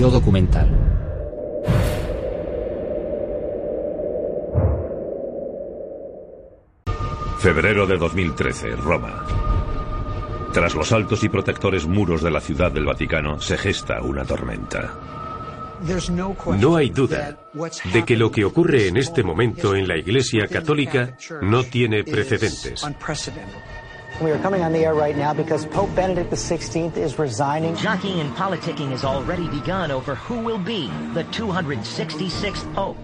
Yo documental. Febrero de 2013, Roma. Tras los altos y protectores muros de la ciudad del Vaticano se gesta una tormenta. No hay duda de que lo que ocurre en este momento en la Iglesia Católica no tiene precedentes. We are coming on the air right now because Pope Benedict XVI is resigning. Jockeying and politicking has already begun over who will be the 266th Pope.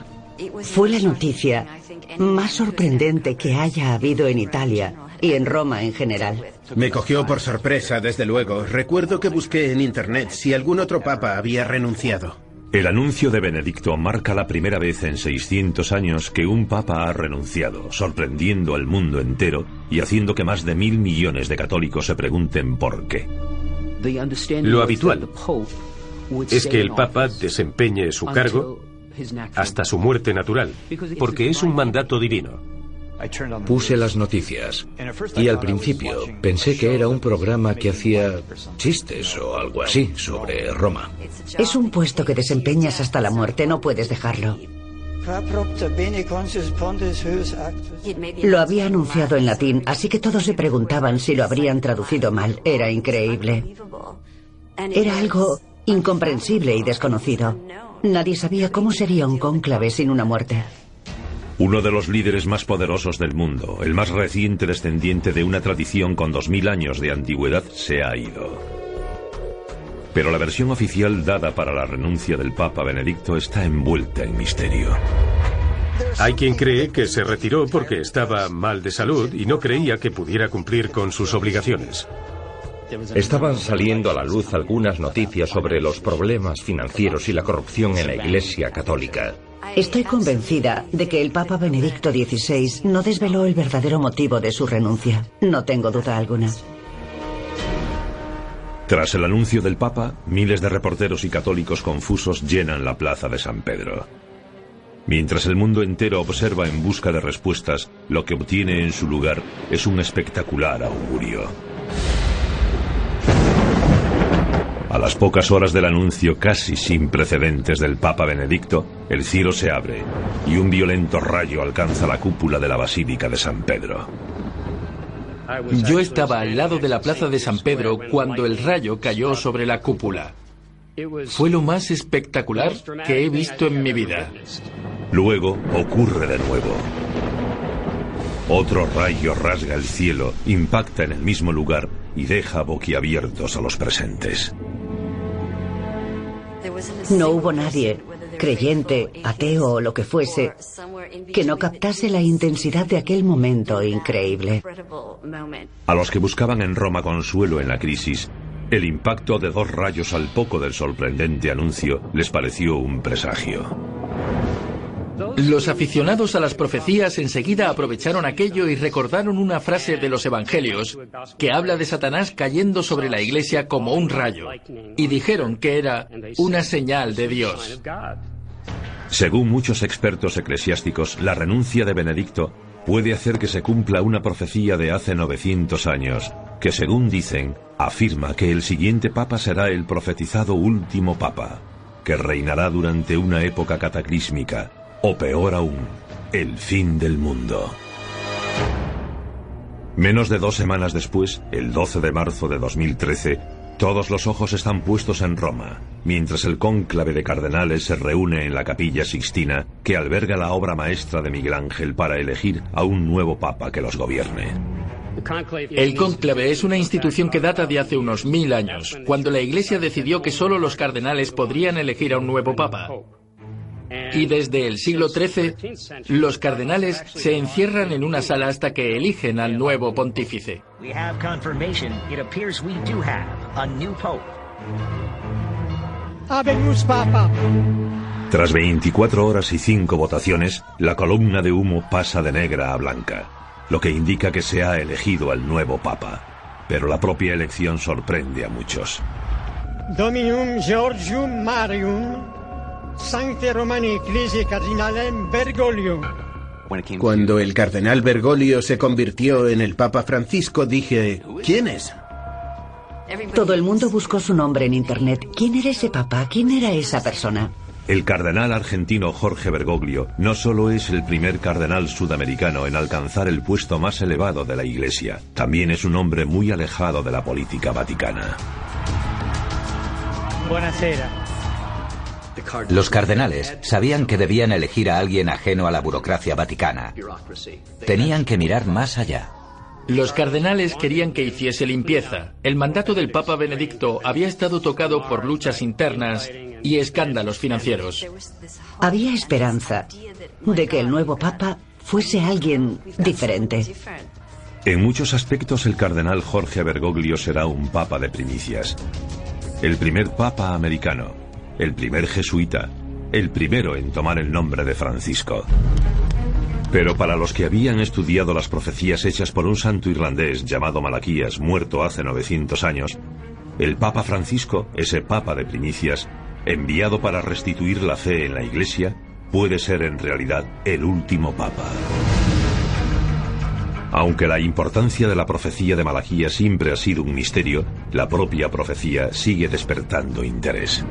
Fue la noticia más sorprendente que haya habido en Italia y en Roma en general. Me cogió por sorpresa, desde luego. Recuerdo que busqué en Internet si algún otro papa había renunciado. El anuncio de Benedicto marca la primera vez en 600 años que un papa ha renunciado, sorprendiendo al mundo entero y haciendo que más de mil millones de católicos se pregunten por qué. Lo habitual es que el papa desempeñe su cargo hasta su muerte natural, porque es un mandato divino. Puse las noticias y al principio pensé que era un programa que hacía chistes o algo así sobre Roma. Es un puesto que desempeñas hasta la muerte, no puedes dejarlo. Lo había anunciado en latín, así que todos se preguntaban si lo habrían traducido mal. Era increíble. Era algo incomprensible y desconocido. Nadie sabía cómo sería un cónclave sin una muerte. Uno de los líderes más poderosos del mundo, el más reciente descendiente de una tradición con dos mil años de antigüedad, se ha ido. Pero la versión oficial dada para la renuncia del Papa Benedicto está envuelta en misterio. Hay quien cree que se retiró porque estaba mal de salud y no creía que pudiera cumplir con sus obligaciones. Estaban saliendo a la luz algunas noticias sobre los problemas financieros y la corrupción en la Iglesia Católica. Estoy convencida de que el Papa Benedicto XVI no desveló el verdadero motivo de su renuncia. No tengo duda alguna. Tras el anuncio del Papa, miles de reporteros y católicos confusos llenan la plaza de San Pedro. Mientras el mundo entero observa en busca de respuestas, lo que obtiene en su lugar es un espectacular augurio. A las pocas horas del anuncio casi sin precedentes del Papa Benedicto, el cielo se abre y un violento rayo alcanza la cúpula de la Basílica de San Pedro. Yo estaba al lado de la plaza de San Pedro cuando el rayo cayó sobre la cúpula. Fue lo más espectacular que he visto en mi vida. Luego ocurre de nuevo. Otro rayo rasga el cielo, impacta en el mismo lugar y deja boquiabiertos a los presentes. No hubo nadie, creyente, ateo o lo que fuese, que no captase la intensidad de aquel momento increíble. A los que buscaban en Roma consuelo en la crisis, el impacto de dos rayos al poco del sorprendente anuncio les pareció un presagio. Los aficionados a las profecías enseguida aprovecharon aquello y recordaron una frase de los evangelios que habla de Satanás cayendo sobre la iglesia como un rayo y dijeron que era una señal de Dios. Según muchos expertos eclesiásticos, la renuncia de Benedicto puede hacer que se cumpla una profecía de hace 900 años, que según dicen, afirma que el siguiente papa será el profetizado último papa, que reinará durante una época cataclísmica, o peor aún, el fin del mundo. Menos de dos semanas después, el 12 de marzo de 2013, todos los ojos están puestos en Roma, mientras el cónclave de cardenales se reúne en la capilla Sixtina, que alberga la obra maestra de Miguel Ángel para elegir a un nuevo papa que los gobierne. El cónclave es una institución que data de hace unos mil años, cuando la Iglesia decidió que solo los cardenales podrían elegir a un nuevo papa. Y desde el siglo XIII, los cardenales se encierran en una sala hasta que eligen al nuevo pontífice. Papa. Tras 24 horas y 5 votaciones, la columna de humo pasa de negra a blanca, lo que indica que se ha elegido al nuevo Papa. Pero la propia elección sorprende a muchos. Dominum Georgium Marium, Sancte Romani Ecclesiae Cardinalem Bergoglio. Cuando el cardenal Bergoglio se convirtió en el Papa Francisco, dije, ¿quién es? Todo el mundo buscó su nombre en Internet. ¿Quién era ese papa? ¿Quién era esa persona? El cardenal argentino Jorge Bergoglio no solo es el primer cardenal sudamericano en alcanzar el puesto más elevado de la Iglesia, también es un hombre muy alejado de la política vaticana. Los cardenales sabían que debían elegir a alguien ajeno a la burocracia vaticana. Tenían que mirar más allá. Los cardenales querían que hiciese limpieza. El mandato del Papa Benedicto había estado tocado por luchas internas y escándalos financieros. Había esperanza de que el nuevo Papa fuese alguien diferente. En muchos aspectos el cardenal Jorge Bergoglio será un papa de primicias. El primer papa americano, el primer jesuita, el primero en tomar el nombre de Francisco. Pero para los que habían estudiado las profecías hechas por un santo irlandés llamado Malaquías, muerto hace 900 años, el Papa Francisco, ese Papa de primicias, enviado para restituir la fe en la Iglesia, puede ser en realidad el último Papa. Aunque la importancia de la profecía de Malaquías siempre ha sido un misterio, la propia profecía sigue despertando interés.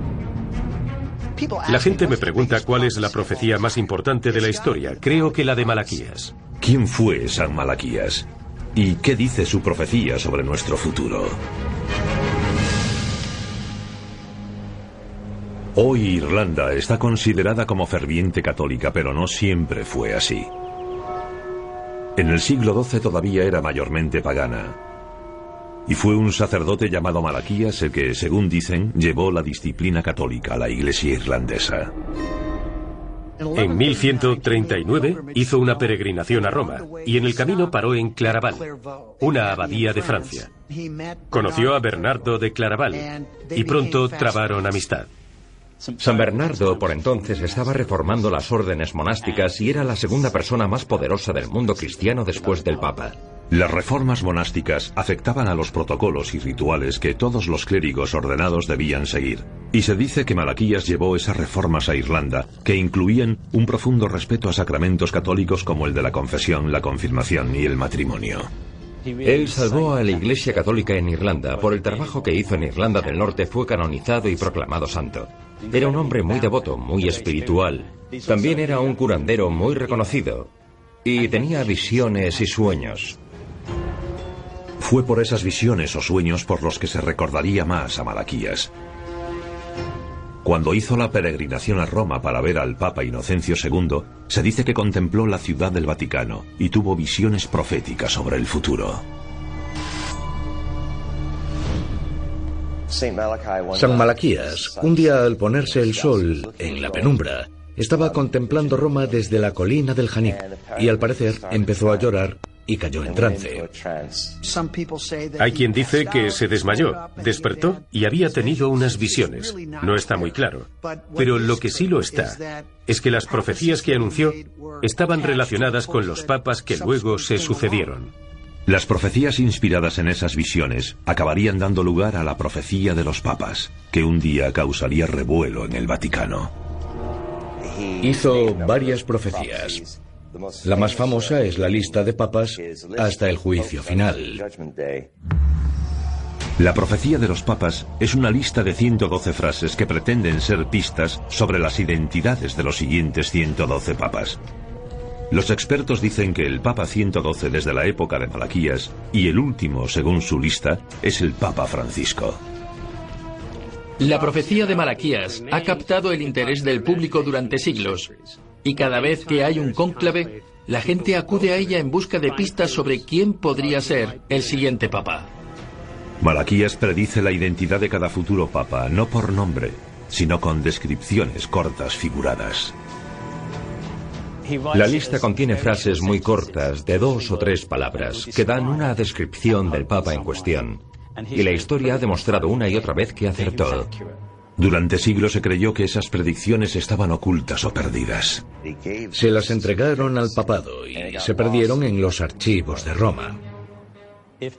La gente me pregunta cuál es la profecía más importante de la historia. Creo que la de Malaquías. ¿Quién fue San Malaquías? ¿Y qué dice su profecía sobre nuestro futuro? Hoy Irlanda está considerada como ferviente católica, pero no siempre fue así. En el siglo XII todavía era mayormente pagana, y fue un sacerdote llamado Malaquías el que, según dicen, llevó la disciplina católica a la iglesia irlandesa. En 1139 hizo una peregrinación a Roma y en el camino paró en Claraval, una abadía de Francia. Conoció a Bernardo de Claraval y pronto trabaron amistad. San Bernardo por entonces estaba reformando las órdenes monásticas y era la segunda persona más poderosa del mundo cristiano después del Papa. Las reformas monásticas afectaban a los protocolos y rituales que todos los clérigos ordenados debían seguir. Y se dice que Malaquías llevó esas reformas a Irlanda, que incluían un profundo respeto a sacramentos católicos como el de la confesión, la confirmación y el matrimonio. Él salvó a la Iglesia Católica en Irlanda. Por el trabajo que hizo en Irlanda del Norte fue canonizado y proclamado santo. Era un hombre muy devoto, muy espiritual. También era un curandero muy reconocido. Y tenía visiones y sueños. Fue por esas visiones o sueños por los que se recordaría más a Malaquías. Cuando hizo la peregrinación a Roma para ver al Papa Inocencio II, se dice que contempló la ciudad del Vaticano y tuvo visiones proféticas sobre el futuro. San Malaquías, un día al ponerse el sol en la penumbra, estaba contemplando Roma desde la colina del Janí y al parecer empezó a llorar y cayó en trance. Hay quien dice que se desmayó, despertó y había tenido unas visiones. No está muy claro. Pero lo que sí lo está es que las profecías que anunció estaban relacionadas con los papas que luego se sucedieron. Las profecías inspiradas en esas visiones acabarían dando lugar a la profecía de los papas, que un día causaría revuelo en el Vaticano. Hizo varias profecías. La más famosa es la lista de papas hasta el juicio final. La profecía de los papas es una lista de 112 frases que pretenden ser pistas sobre las identidades de los siguientes 112 papas. Los expertos dicen que el Papa 112 desde la época de Malaquías y el último, según su lista, es el Papa Francisco. La profecía de Malaquías ha captado el interés del público durante siglos y cada vez que hay un cónclave, la gente acude a ella en busca de pistas sobre quién podría ser el siguiente papa. Malaquías predice la identidad de cada futuro papa, no por nombre, sino con descripciones cortas figuradas. La lista contiene frases muy cortas, de dos o tres palabras, que dan una descripción del Papa en cuestión. Y la historia ha demostrado una y otra vez que acertó. Durante siglos se creyó que esas predicciones estaban ocultas o perdidas. Se las entregaron al papado y se perdieron en los archivos de Roma.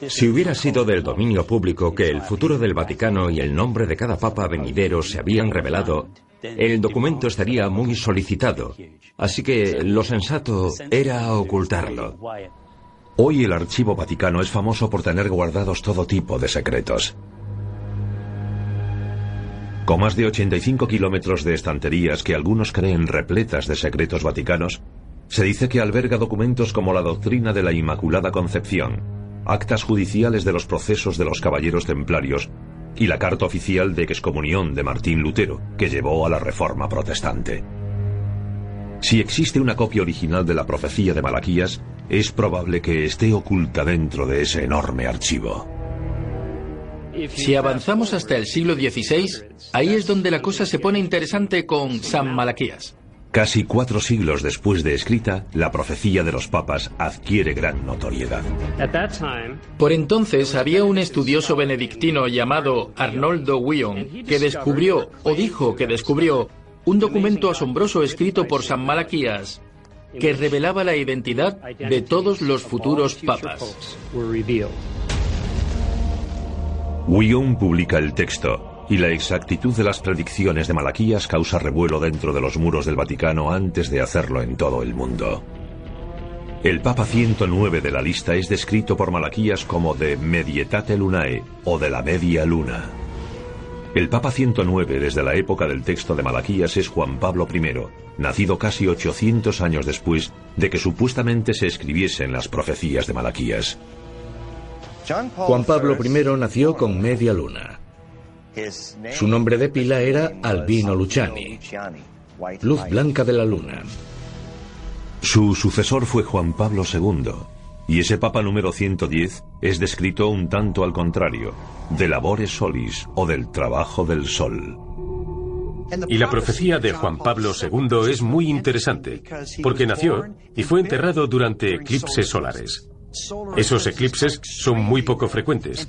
Si hubiera sido del dominio público que el futuro del Vaticano y el nombre de cada papa venidero se habían revelado, el documento estaría muy solicitado. Así que lo sensato era ocultarlo. Hoy el Archivo Vaticano es famoso por tener guardados todo tipo de secretos. Con más de 85 kilómetros de estanterías que algunos creen repletas de secretos vaticanos, se dice que alberga documentos como la doctrina de la Inmaculada Concepción, actas judiciales de los procesos de los caballeros templarios y la carta oficial de excomunión de Martín Lutero, que llevó a la Reforma Protestante. Si existe una copia original de la profecía de Malaquías, es probable que esté oculta dentro de ese enorme archivo. Si avanzamos hasta el siglo XVI, ahí es donde la cosa se pone interesante con San Malaquías. Casi cuatro siglos después de escrita, la profecía de los papas adquiere gran notoriedad. Por entonces había un estudioso benedictino llamado Arnoldo Wion que descubrió, o dijo que descubrió, un documento asombroso escrito por San Malaquías que revelaba la identidad de todos los futuros papas. Wion publica el texto, y la exactitud de las predicciones de Malaquías causa revuelo dentro de los muros del Vaticano antes de hacerlo en todo el mundo. El Papa 109 de la lista es descrito por Malaquías como de Medietate Lunae o de la media luna. El Papa 109 desde la época del texto de Malaquías es Juan Pablo I, nacido casi 800 años después de que supuestamente se escribiesen las profecías de Malaquías. Juan Pablo I nació con media luna. Su nombre de pila era Albino Luciani, luz blanca de la luna. Su sucesor fue Juan Pablo II, y ese Papa número 110 es descrito un tanto al contrario, de labores solis o del trabajo del sol. Y la profecía de Juan Pablo II es muy interesante, porque nació y fue enterrado durante eclipses solares. Esos eclipses son muy poco frecuentes.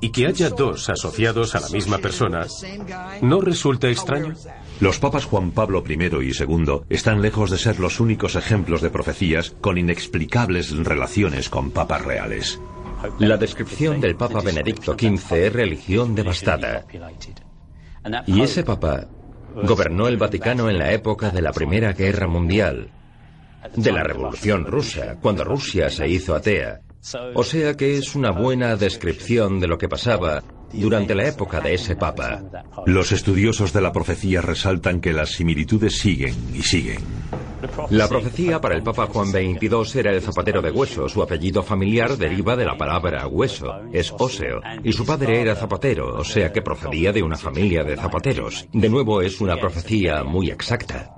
Y que haya dos asociados a la misma persona, ¿no resulta extraño? Los papas Juan Pablo I y II están lejos de ser los únicos ejemplos de profecías con inexplicables relaciones con papas reales. La descripción del Papa Benedicto XV es religión devastada. Y ese papa gobernó el Vaticano en la época de la Primera Guerra Mundial de la Revolución Rusa, cuando Rusia se hizo atea. O sea que es una buena descripción de lo que pasaba durante la época de ese papa. Los estudiosos de la profecía resaltan que las similitudes siguen y siguen. La profecía para el Papa Juan XXII era el zapatero de hueso. Su apellido familiar deriva de la palabra hueso, es óseo, y su padre era zapatero, o sea que procedía de una familia de zapateros. De nuevo es una profecía muy exacta.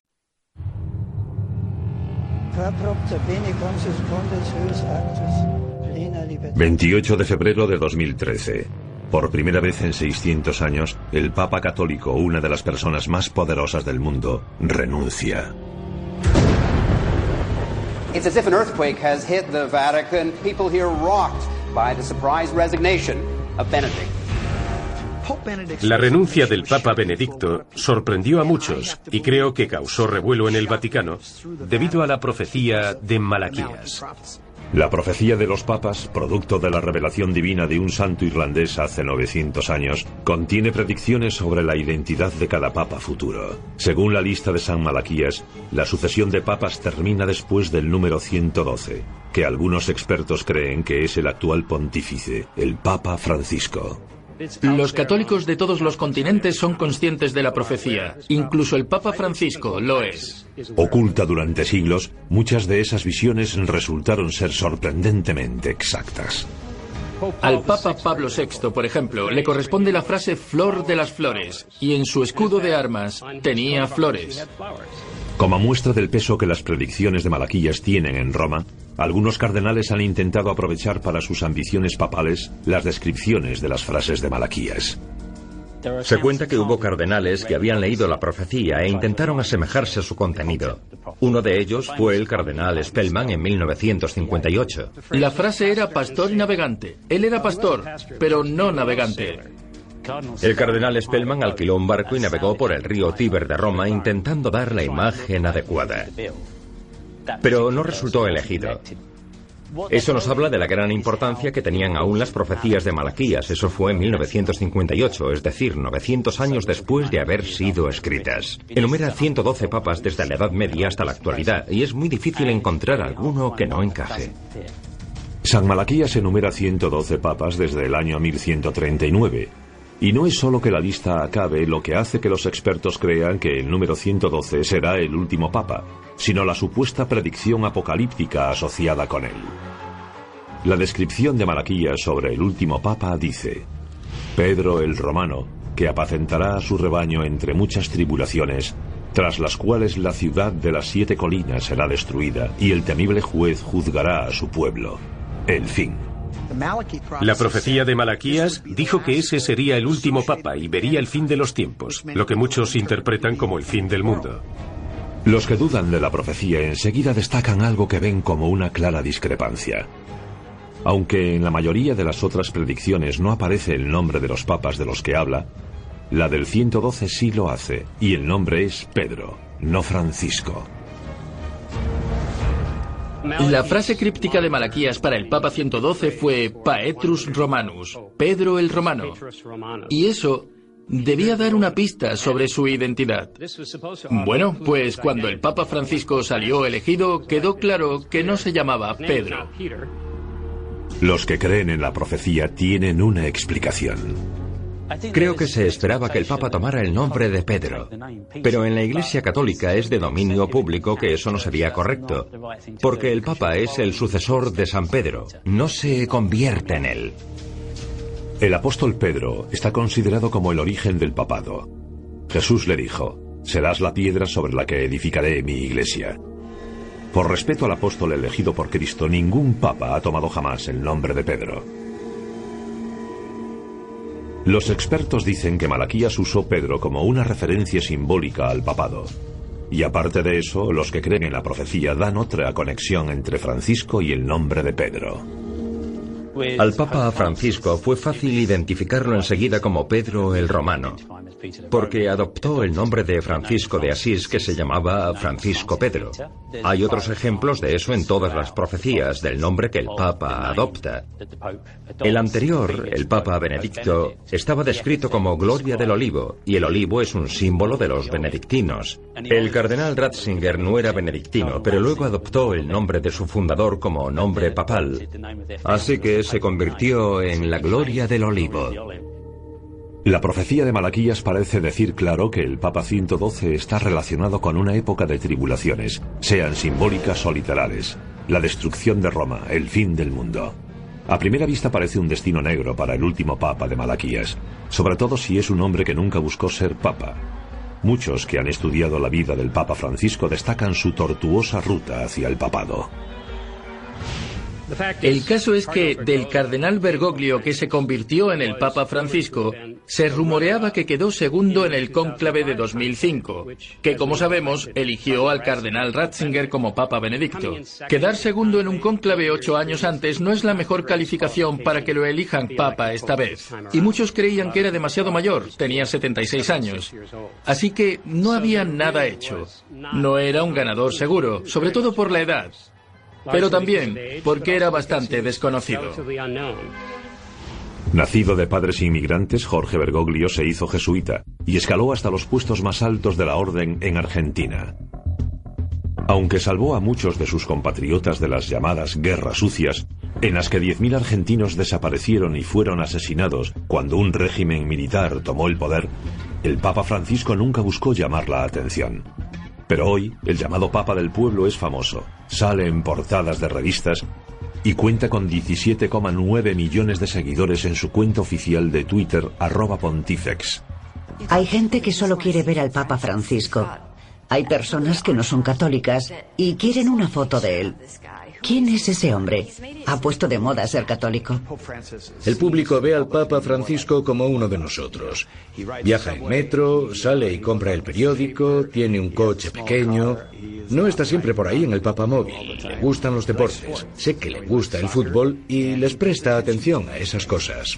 28 de febrero de 2013. Por primera vez en 600 años, el Papa Católico, una de las personas más poderosas del mundo, renuncia. It's as if an earthquake has hit the Vatican. People here rocked by the surprise resignation of Benedict. La renuncia del Papa Benedicto sorprendió a muchos y creo que causó revuelo en el Vaticano debido a la profecía de Malaquías. La profecía de los papas, producto de la revelación divina de un santo irlandés hace 900 años, contiene predicciones sobre la identidad de cada papa futuro. Según la lista de San Malaquías, la sucesión de papas termina después del número 112, que algunos expertos creen que es el actual pontífice, el Papa Francisco. Los católicos de todos los continentes son conscientes de la profecía. Incluso el Papa Francisco lo es. Oculta durante siglos, muchas de esas visiones resultaron ser sorprendentemente exactas. Al Papa Pablo VI, por ejemplo, le corresponde la frase flor de las flores, y en su escudo de armas tenía flores. Como muestra del peso que las predicciones de Malaquías tienen en Roma, algunos cardenales han intentado aprovechar para sus ambiciones papales las descripciones de las frases de Malaquías. Se cuenta que hubo cardenales que habían leído la profecía e intentaron asemejarse a su contenido. Uno de ellos fue el cardenal Spellman en 1958. La frase era pastor y navegante. Él era pastor, pero no navegante. El cardenal Spellman alquiló un barco y navegó por el río Tíber de Roma intentando dar la imagen adecuada pero no resultó elegido. Eso nos habla de la gran importancia que tenían aún las profecías de Malaquías. Eso fue en 1958, es decir, 900 años después de haber sido escritas. Enumera 112 papas desde la Edad Media hasta la actualidad y es muy difícil encontrar alguno que no encaje. San Malaquías enumera 112 papas desde el año 1139 y no es solo que la lista acabe lo que hace que los expertos crean que el número 112 será el último papa, sino la supuesta predicción apocalíptica asociada con él. La descripción de Malaquías sobre el último papa dice, Pedro el Romano, que apacentará a su rebaño entre muchas tribulaciones, tras las cuales la ciudad de las siete colinas será destruida y el temible juez juzgará a su pueblo. El fin. La profecía de Malaquías dijo que ese sería el último papa y vería el fin de los tiempos, lo que muchos interpretan como el fin del mundo. Los que dudan de la profecía enseguida destacan algo que ven como una clara discrepancia. Aunque en la mayoría de las otras predicciones no aparece el nombre de los papas de los que habla, la del 112 sí lo hace, y el nombre es Pedro, no Francisco. La frase críptica de Malaquías para el Papa 112 fue Paetrus Romanus, Pedro el Romano. Y eso debía dar una pista sobre su identidad. Bueno, pues cuando el Papa Francisco salió elegido, quedó claro que no se llamaba Pedro. Los que creen en la profecía tienen una explicación. Creo que se esperaba que el Papa tomara el nombre de Pedro, pero en la Iglesia Católica es de dominio público que eso no sería correcto, porque el Papa es el sucesor de San Pedro, no se convierte en él. El apóstol Pedro está considerado como el origen del papado. Jesús le dijo, serás la piedra sobre la que edificaré mi iglesia. Por respeto al apóstol elegido por Cristo, ningún papa ha tomado jamás el nombre de Pedro. Los expertos dicen que Malaquías usó Pedro como una referencia simbólica al papado. Y aparte de eso, los que creen en la profecía dan otra conexión entre Francisco y el nombre de Pedro. Al Papa Francisco fue fácil identificarlo enseguida como Pedro el Romano, porque adoptó el nombre de Francisco de Asís que se llamaba Francisco Pedro. Hay otros ejemplos de eso en todas las profecías del nombre que el Papa adopta. El anterior, el Papa Benedicto, estaba descrito como Gloria del Olivo, y el olivo es un símbolo de los benedictinos. El cardenal Ratzinger no era benedictino, pero luego adoptó el nombre de su fundador como nombre papal. Así que se convirtió en la Gloria del Olivo. La profecía de Malaquías parece decir claro que el Papa 112 está relacionado con una época de tribulaciones, sean simbólicas o literales, la destrucción de Roma, el fin del mundo. A primera vista parece un destino negro para el último Papa de Malaquías, sobre todo si es un hombre que nunca buscó ser Papa. Muchos que han estudiado la vida del Papa Francisco destacan su tortuosa ruta hacia el papado. El caso es que del cardenal Bergoglio que se convirtió en el Papa Francisco, se rumoreaba que quedó segundo en el cónclave de 2005, que como sabemos eligió al cardenal Ratzinger como Papa Benedicto. Quedar segundo en un cónclave ocho años antes no es la mejor calificación para que lo elijan Papa esta vez. Y muchos creían que era demasiado mayor, tenía 76 años. Así que no había nada hecho. No era un ganador seguro, sobre todo por la edad pero también porque era bastante desconocido. Nacido de padres inmigrantes, Jorge Bergoglio se hizo jesuita y escaló hasta los puestos más altos de la orden en Argentina. Aunque salvó a muchos de sus compatriotas de las llamadas guerras sucias, en las que 10.000 argentinos desaparecieron y fueron asesinados cuando un régimen militar tomó el poder, el Papa Francisco nunca buscó llamar la atención. Pero hoy, el llamado Papa del Pueblo es famoso, sale en portadas de revistas y cuenta con 17,9 millones de seguidores en su cuenta oficial de Twitter, arroba pontifex. Hay gente que solo quiere ver al Papa Francisco. Hay personas que no son católicas y quieren una foto de él. ¿Quién es ese hombre? Ha puesto de moda ser católico. El público ve al Papa Francisco como uno de nosotros. Viaja en metro, sale y compra el periódico, tiene un coche pequeño. No está siempre por ahí en el Papa móvil. Le gustan los deportes. Sé que le gusta el fútbol y les presta atención a esas cosas.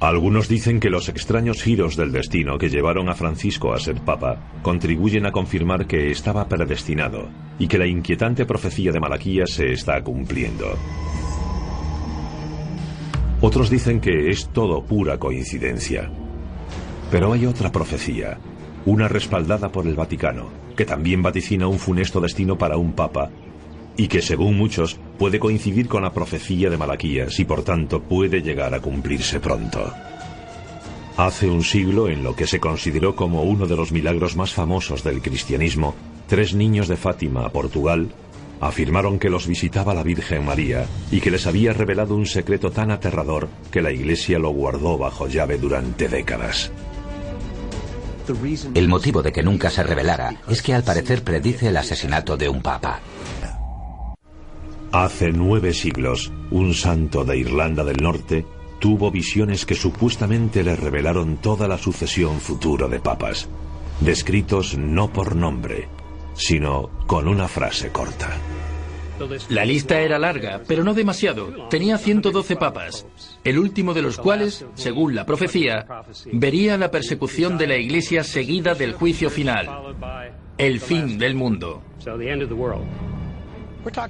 Algunos dicen que los extraños giros del destino que llevaron a Francisco a ser papa contribuyen a confirmar que estaba predestinado y que la inquietante profecía de Malaquías se está cumpliendo. Otros dicen que es todo pura coincidencia. Pero hay otra profecía, una respaldada por el Vaticano, que también vaticina un funesto destino para un papa y que según muchos puede coincidir con la profecía de Malaquías y por tanto puede llegar a cumplirse pronto. Hace un siglo, en lo que se consideró como uno de los milagros más famosos del cristianismo, tres niños de Fátima, Portugal, afirmaron que los visitaba la Virgen María y que les había revelado un secreto tan aterrador que la Iglesia lo guardó bajo llave durante décadas. El motivo de que nunca se revelara es que al parecer predice el asesinato de un papa. Hace nueve siglos, un santo de Irlanda del Norte tuvo visiones que supuestamente le revelaron toda la sucesión futura de papas, descritos no por nombre, sino con una frase corta. La lista era larga, pero no demasiado. Tenía 112 papas, el último de los cuales, según la profecía, vería la persecución de la Iglesia seguida del juicio final, el fin del mundo.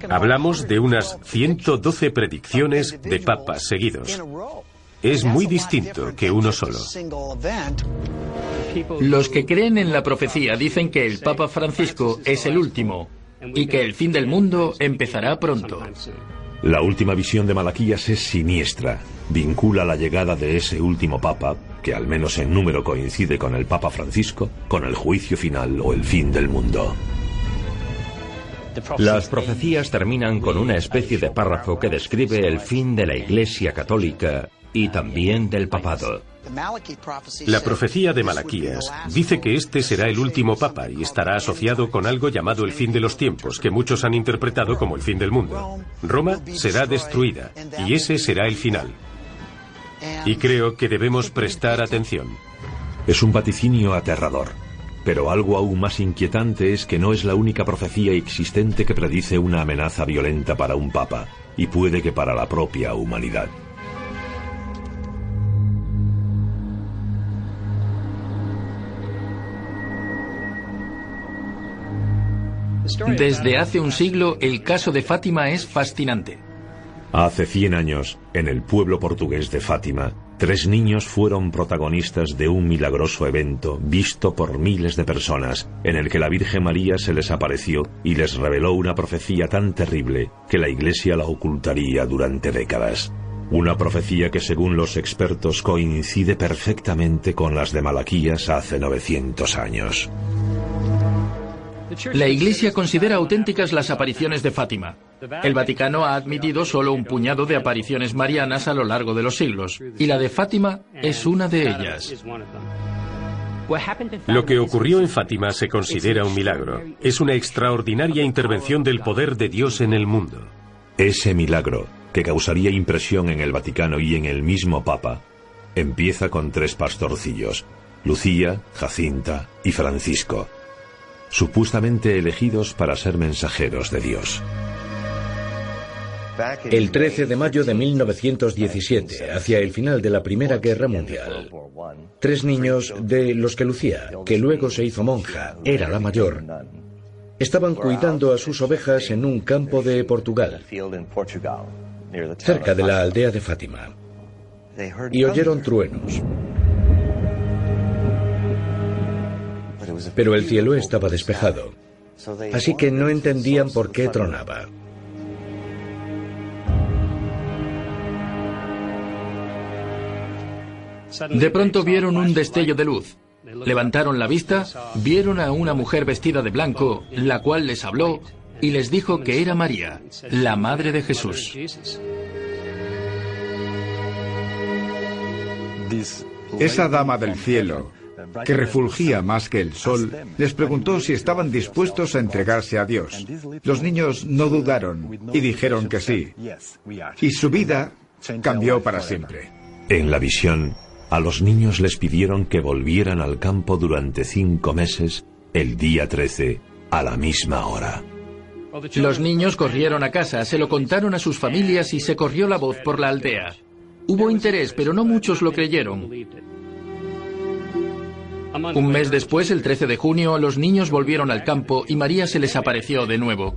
Hablamos de unas 112 predicciones de papas seguidos. Es muy distinto que uno solo. Los que creen en la profecía dicen que el Papa Francisco es el último y que el fin del mundo empezará pronto. La última visión de Malaquías es siniestra. Vincula la llegada de ese último papa, que al menos en número coincide con el Papa Francisco, con el juicio final o el fin del mundo. Las profecías terminan con una especie de párrafo que describe el fin de la Iglesia Católica y también del papado. La profecía de Malaquías dice que este será el último papa y estará asociado con algo llamado el fin de los tiempos, que muchos han interpretado como el fin del mundo. Roma será destruida y ese será el final. Y creo que debemos prestar atención. Es un vaticinio aterrador. Pero algo aún más inquietante es que no es la única profecía existente que predice una amenaza violenta para un papa, y puede que para la propia humanidad. Desde hace un siglo, el caso de Fátima es fascinante. Hace 100 años, en el pueblo portugués de Fátima, Tres niños fueron protagonistas de un milagroso evento visto por miles de personas, en el que la Virgen María se les apareció y les reveló una profecía tan terrible que la Iglesia la ocultaría durante décadas. Una profecía que según los expertos coincide perfectamente con las de Malaquías hace 900 años. La Iglesia considera auténticas las apariciones de Fátima. El Vaticano ha admitido solo un puñado de apariciones marianas a lo largo de los siglos, y la de Fátima es una de ellas. Lo que ocurrió en Fátima se considera un milagro. Es una extraordinaria intervención del poder de Dios en el mundo. Ese milagro, que causaría impresión en el Vaticano y en el mismo Papa, empieza con tres pastorcillos, Lucía, Jacinta y Francisco, supuestamente elegidos para ser mensajeros de Dios. El 13 de mayo de 1917, hacia el final de la Primera Guerra Mundial, tres niños de los que Lucía, que luego se hizo monja, era la mayor, estaban cuidando a sus ovejas en un campo de Portugal, cerca de la aldea de Fátima, y oyeron truenos. Pero el cielo estaba despejado, así que no entendían por qué tronaba. De pronto vieron un destello de luz. Levantaron la vista, vieron a una mujer vestida de blanco, la cual les habló y les dijo que era María, la madre de Jesús. Esa dama del cielo, que refulgía más que el sol, les preguntó si estaban dispuestos a entregarse a Dios. Los niños no dudaron y dijeron que sí. Y su vida cambió para siempre. En la visión, a los niños les pidieron que volvieran al campo durante cinco meses, el día 13, a la misma hora. Los niños corrieron a casa, se lo contaron a sus familias y se corrió la voz por la aldea. Hubo interés, pero no muchos lo creyeron. Un mes después, el 13 de junio, los niños volvieron al campo y María se les apareció de nuevo.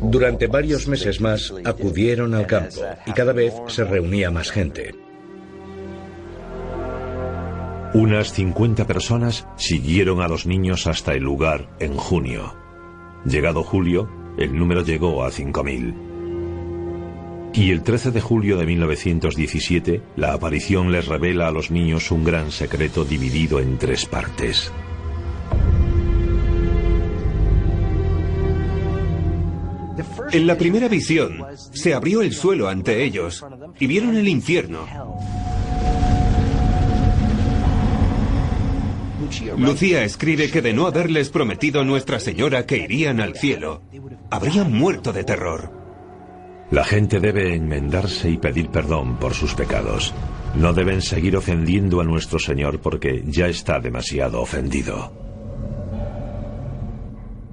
Durante varios meses más acudieron al campo y cada vez se reunía más gente. Unas 50 personas siguieron a los niños hasta el lugar en junio. Llegado julio, el número llegó a 5.000. Y el 13 de julio de 1917, la aparición les revela a los niños un gran secreto dividido en tres partes. En la primera visión, se abrió el suelo ante ellos y vieron el infierno. Lucía escribe que de no haberles prometido a Nuestra Señora que irían al cielo, habrían muerto de terror. La gente debe enmendarse y pedir perdón por sus pecados. No deben seguir ofendiendo a nuestro Señor porque ya está demasiado ofendido.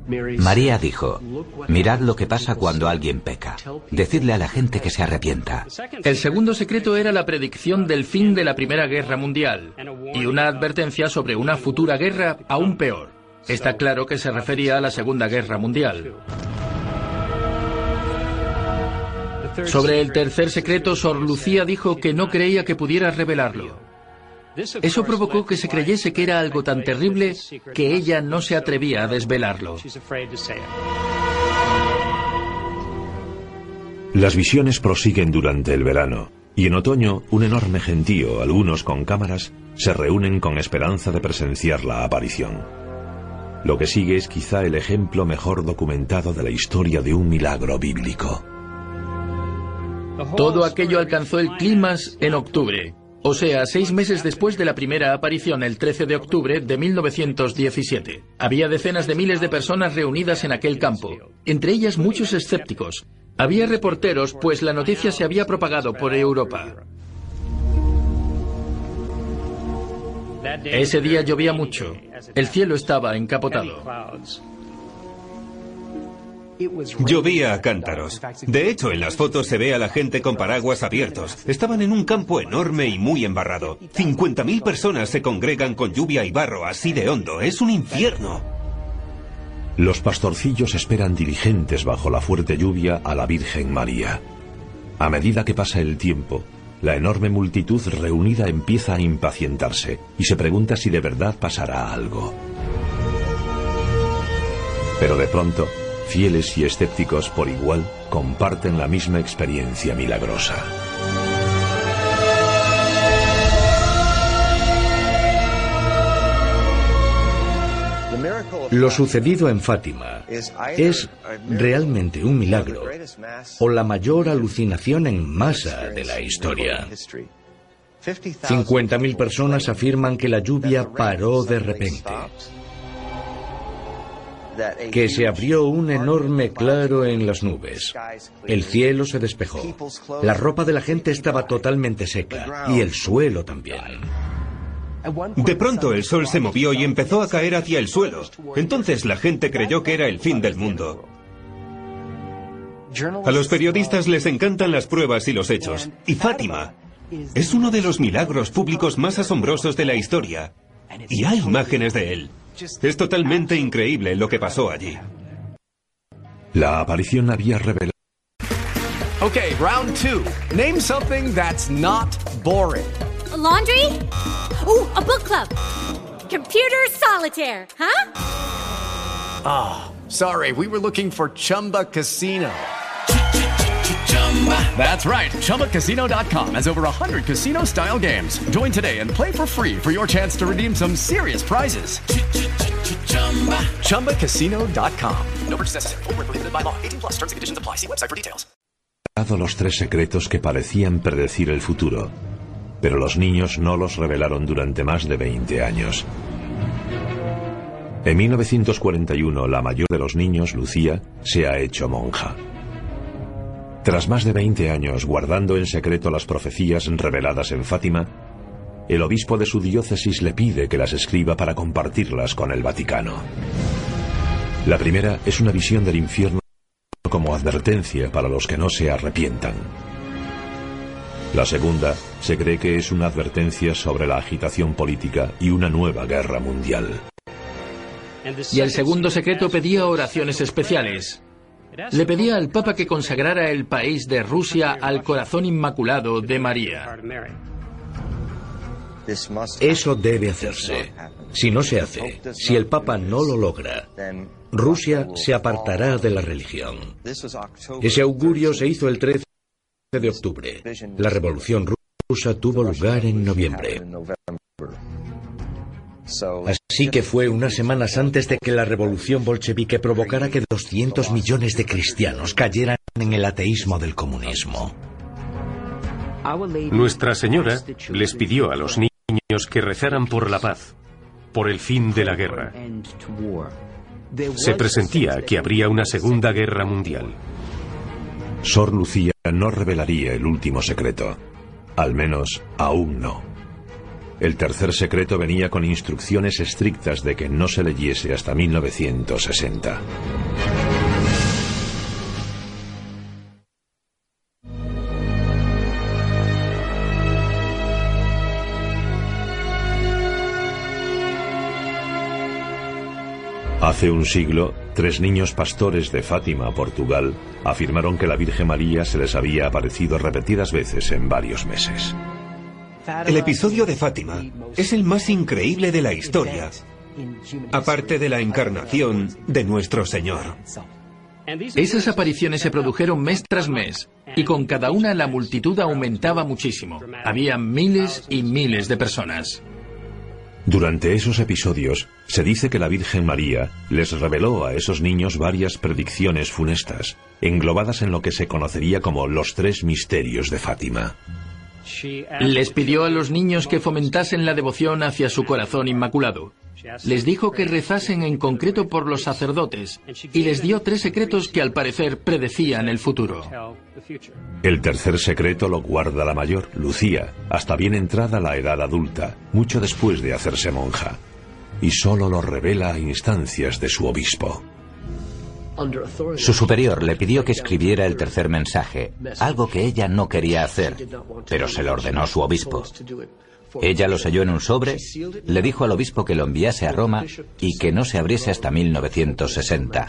María dijo, mirad lo que pasa cuando alguien peca. Decidle a la gente que se arrepienta. El segundo secreto era la predicción del fin de la Primera Guerra Mundial y una advertencia sobre una futura guerra aún peor. Está claro que se refería a la Segunda Guerra Mundial. Sobre el tercer secreto, Sor Lucía dijo que no creía que pudiera revelarlo. Eso provocó que se creyese que era algo tan terrible que ella no se atrevía a desvelarlo. Las visiones prosiguen durante el verano y en otoño un enorme gentío, algunos con cámaras, se reúnen con esperanza de presenciar la aparición. Lo que sigue es quizá el ejemplo mejor documentado de la historia de un milagro bíblico. Todo aquello alcanzó el clímax en octubre, o sea, seis meses después de la primera aparición, el 13 de octubre de 1917. Había decenas de miles de personas reunidas en aquel campo, entre ellas muchos escépticos. Había reporteros, pues la noticia se había propagado por Europa. Ese día llovía mucho. El cielo estaba encapotado. Llovía a cántaros. De hecho, en las fotos se ve a la gente con paraguas abiertos. Estaban en un campo enorme y muy embarrado. 50.000 personas se congregan con lluvia y barro así de hondo. Es un infierno. Los pastorcillos esperan diligentes bajo la fuerte lluvia a la Virgen María. A medida que pasa el tiempo, la enorme multitud reunida empieza a impacientarse y se pregunta si de verdad pasará algo. Pero de pronto, fieles y escépticos por igual comparten la misma experiencia milagrosa. Lo sucedido en Fátima es realmente un milagro o la mayor alucinación en masa de la historia. 50.000 personas afirman que la lluvia paró de repente. Que se abrió un enorme claro en las nubes. El cielo se despejó. La ropa de la gente estaba totalmente seca y el suelo también. De pronto el sol se movió y empezó a caer hacia el suelo. Entonces la gente creyó que era el fin del mundo. A los periodistas les encantan las pruebas y los hechos. Y Fátima es uno de los milagros públicos más asombrosos de la historia. Y hay imágenes de él. Es totalmente increíble lo que pasó allí. La aparición había revelado. Okay, round two. Name something that's not boring. A laundry? Ooh, a book club. Computer solitaire, huh? Ah, oh, sorry. We were looking for Chumba Casino. That's right. ChumbaCasino.com has over 100 casino style games. Join today and play for free for your chance to redeem some serious prizes. ChumbaCasino.com. No purchase necessary. Full prohibited by law. 18 plus terms and conditions apply. See website for details. Los tres secretos que parecían predecir el futuro, pero los niños no los revelaron durante más de 20 años. En 1941, la mayor de los niños, Lucía, se ha hecho monja. Tras más de 20 años guardando en secreto las profecías reveladas en Fátima, el obispo de su diócesis le pide que las escriba para compartirlas con el Vaticano. La primera es una visión del infierno como advertencia para los que no se arrepientan. La segunda se cree que es una advertencia sobre la agitación política y una nueva guerra mundial. Y el segundo secreto pedía oraciones especiales. Le pedía al Papa que consagrara el país de Rusia al corazón inmaculado de María. Eso debe hacerse. Si no se hace, si el Papa no lo logra, Rusia se apartará de la religión. Ese augurio se hizo el 13 de octubre. La revolución rusa tuvo lugar en noviembre. Así que fue unas semanas antes de que la revolución bolchevique provocara que 200 millones de cristianos cayeran en el ateísmo del comunismo. Nuestra Señora les pidió a los niños que rezaran por la paz, por el fin de la guerra. Se presentía que habría una segunda guerra mundial. Sor Lucía no revelaría el último secreto. Al menos aún no. El tercer secreto venía con instrucciones estrictas de que no se leyese hasta 1960. Hace un siglo, tres niños pastores de Fátima, Portugal, afirmaron que la Virgen María se les había aparecido repetidas veces en varios meses. El episodio de Fátima es el más increíble de la historia, aparte de la encarnación de nuestro Señor. Esas apariciones se produjeron mes tras mes y con cada una la multitud aumentaba muchísimo. Había miles y miles de personas. Durante esos episodios, se dice que la Virgen María les reveló a esos niños varias predicciones funestas, englobadas en lo que se conocería como los tres misterios de Fátima. Les pidió a los niños que fomentasen la devoción hacia su corazón inmaculado. Les dijo que rezasen en concreto por los sacerdotes y les dio tres secretos que al parecer predecían el futuro. El tercer secreto lo guarda la mayor, Lucía, hasta bien entrada la edad adulta, mucho después de hacerse monja, y solo lo revela a instancias de su obispo. Su superior le pidió que escribiera el tercer mensaje, algo que ella no quería hacer, pero se lo ordenó su obispo. Ella lo selló en un sobre, le dijo al obispo que lo enviase a Roma y que no se abriese hasta 1960.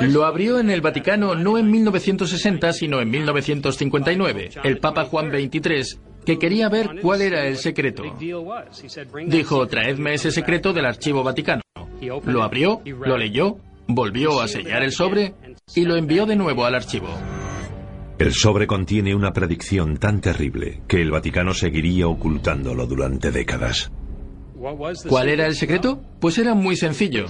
Lo abrió en el Vaticano no en 1960, sino en 1959, el Papa Juan XXIII, que quería ver cuál era el secreto. Dijo, traedme ese secreto del archivo vaticano. Lo abrió, lo leyó Volvió a sellar el sobre y lo envió de nuevo al archivo. El sobre contiene una predicción tan terrible que el Vaticano seguiría ocultándolo durante décadas. ¿Cuál era el secreto? Pues era muy sencillo.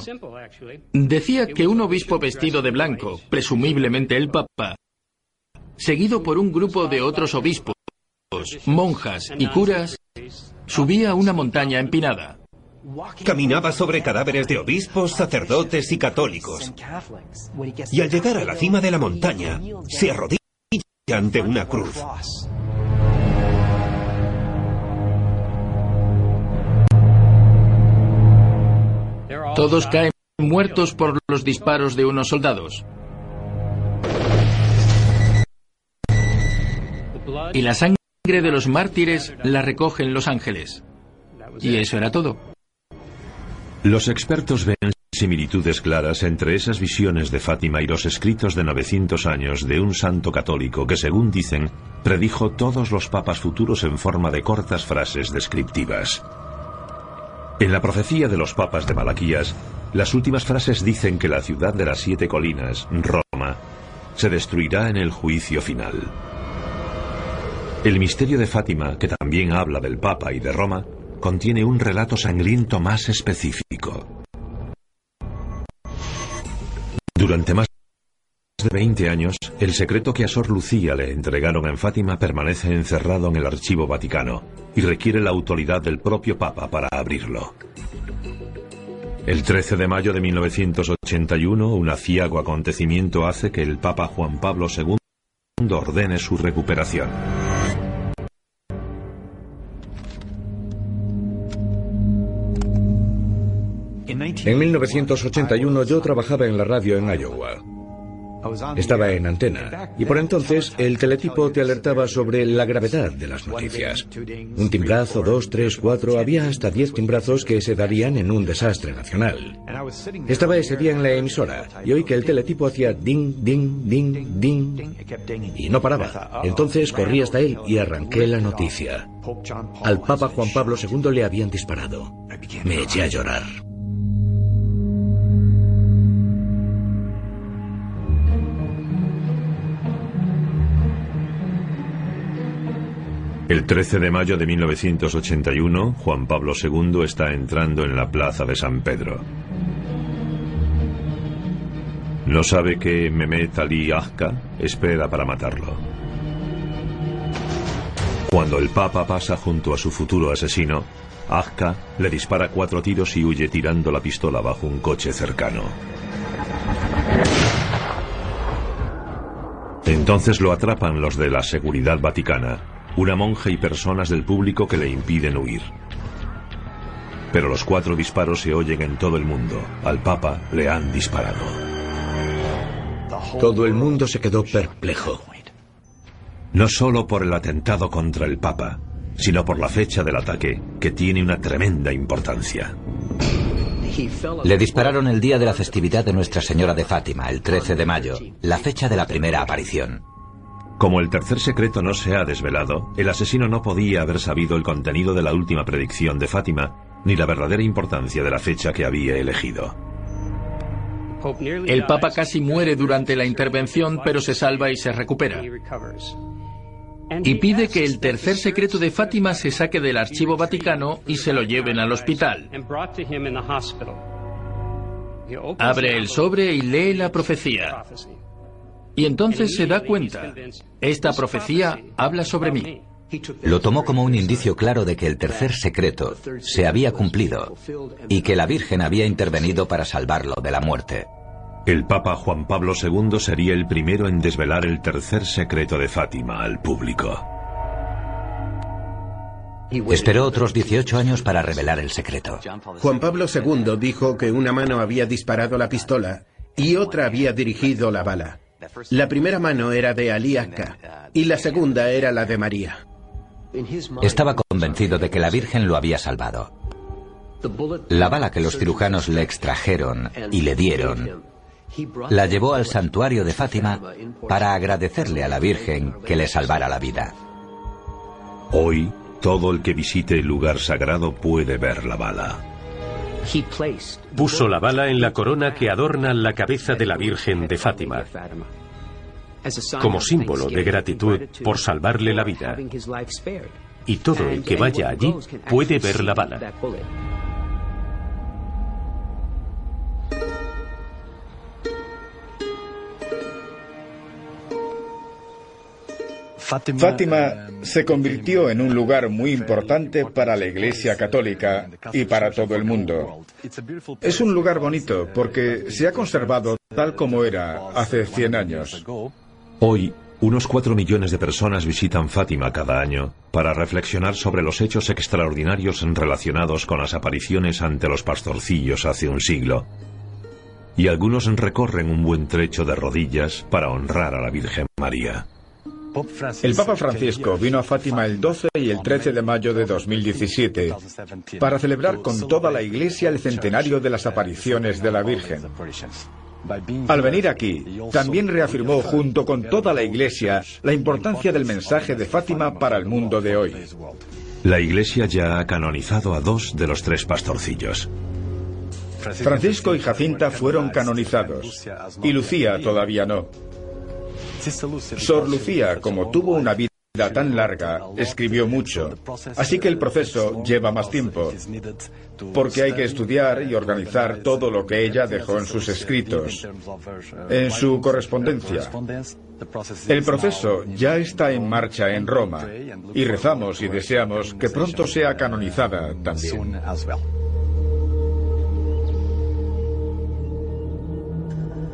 Decía que un obispo vestido de blanco, presumiblemente el Papa, seguido por un grupo de otros obispos, monjas y curas, subía una montaña empinada. Caminaba sobre cadáveres de obispos, sacerdotes y católicos. Y al llegar a la cima de la montaña, se arrodilla ante una cruz. Todos caen muertos por los disparos de unos soldados. Y la sangre de los mártires la recogen los ángeles. Y eso era todo. Los expertos ven similitudes claras entre esas visiones de Fátima y los escritos de 900 años de un santo católico que, según dicen, predijo todos los papas futuros en forma de cortas frases descriptivas. En la profecía de los papas de Malaquías, las últimas frases dicen que la ciudad de las siete colinas, Roma, se destruirá en el juicio final. El misterio de Fátima, que también habla del Papa y de Roma, contiene un relato sangriento más específico. Durante más de 20 años, el secreto que a Sor Lucía le entregaron en Fátima permanece encerrado en el archivo vaticano y requiere la autoridad del propio Papa para abrirlo. El 13 de mayo de 1981, un aciago acontecimiento hace que el Papa Juan Pablo II ordene su recuperación. En 1981 yo trabajaba en la radio en Iowa. Estaba en antena y por entonces el teletipo te alertaba sobre la gravedad de las noticias. Un timbrazo, dos, tres, cuatro, había hasta diez timbrazos que se darían en un desastre nacional. Estaba ese día en la emisora y oí que el teletipo hacía ding, ding, ding, ding y no paraba. Entonces corrí hasta él y arranqué la noticia. Al Papa Juan Pablo II le habían disparado. Me eché a llorar. El 13 de mayo de 1981, Juan Pablo II está entrando en la plaza de San Pedro. No sabe que Mehmet Ali Azka espera para matarlo. Cuando el Papa pasa junto a su futuro asesino, Azka le dispara cuatro tiros y huye tirando la pistola bajo un coche cercano. Entonces lo atrapan los de la seguridad vaticana una monja y personas del público que le impiden huir. Pero los cuatro disparos se oyen en todo el mundo. Al Papa le han disparado. Todo el mundo se quedó perplejo. No solo por el atentado contra el Papa, sino por la fecha del ataque, que tiene una tremenda importancia. Le dispararon el día de la festividad de Nuestra Señora de Fátima, el 13 de mayo, la fecha de la primera aparición. Como el tercer secreto no se ha desvelado, el asesino no podía haber sabido el contenido de la última predicción de Fátima, ni la verdadera importancia de la fecha que había elegido. El Papa casi muere durante la intervención, pero se salva y se recupera. Y pide que el tercer secreto de Fátima se saque del archivo vaticano y se lo lleven al hospital. Abre el sobre y lee la profecía. Y entonces se da cuenta, esta profecía habla sobre mí. Lo tomó como un indicio claro de que el tercer secreto se había cumplido y que la Virgen había intervenido para salvarlo de la muerte. El Papa Juan Pablo II sería el primero en desvelar el tercer secreto de Fátima al público. Esperó otros 18 años para revelar el secreto. Juan Pablo II dijo que una mano había disparado la pistola y otra había dirigido la bala. La primera mano era de Aliaca y la segunda era la de María. Estaba convencido de que la Virgen lo había salvado. La bala que los cirujanos le extrajeron y le dieron la llevó al santuario de Fátima para agradecerle a la Virgen que le salvara la vida. Hoy, todo el que visite el lugar sagrado puede ver la bala. Puso la bala en la corona que adorna la cabeza de la Virgen de Fátima, como símbolo de gratitud por salvarle la vida. Y todo el que vaya allí puede ver la bala. Fátima se convirtió en un lugar muy importante para la Iglesia Católica y para todo el mundo. Es un lugar bonito porque se ha conservado tal como era hace 100 años. Hoy, unos 4 millones de personas visitan Fátima cada año para reflexionar sobre los hechos extraordinarios relacionados con las apariciones ante los pastorcillos hace un siglo. Y algunos recorren un buen trecho de rodillas para honrar a la Virgen María. El Papa Francisco vino a Fátima el 12 y el 13 de mayo de 2017 para celebrar con toda la Iglesia el centenario de las apariciones de la Virgen. Al venir aquí, también reafirmó junto con toda la Iglesia la importancia del mensaje de Fátima para el mundo de hoy. La Iglesia ya ha canonizado a dos de los tres pastorcillos. Francisco y Jacinta fueron canonizados y Lucía todavía no. Sor Lucía, como tuvo una vida tan larga, escribió mucho, así que el proceso lleva más tiempo, porque hay que estudiar y organizar todo lo que ella dejó en sus escritos, en su correspondencia. El proceso ya está en marcha en Roma y rezamos y deseamos que pronto sea canonizada también.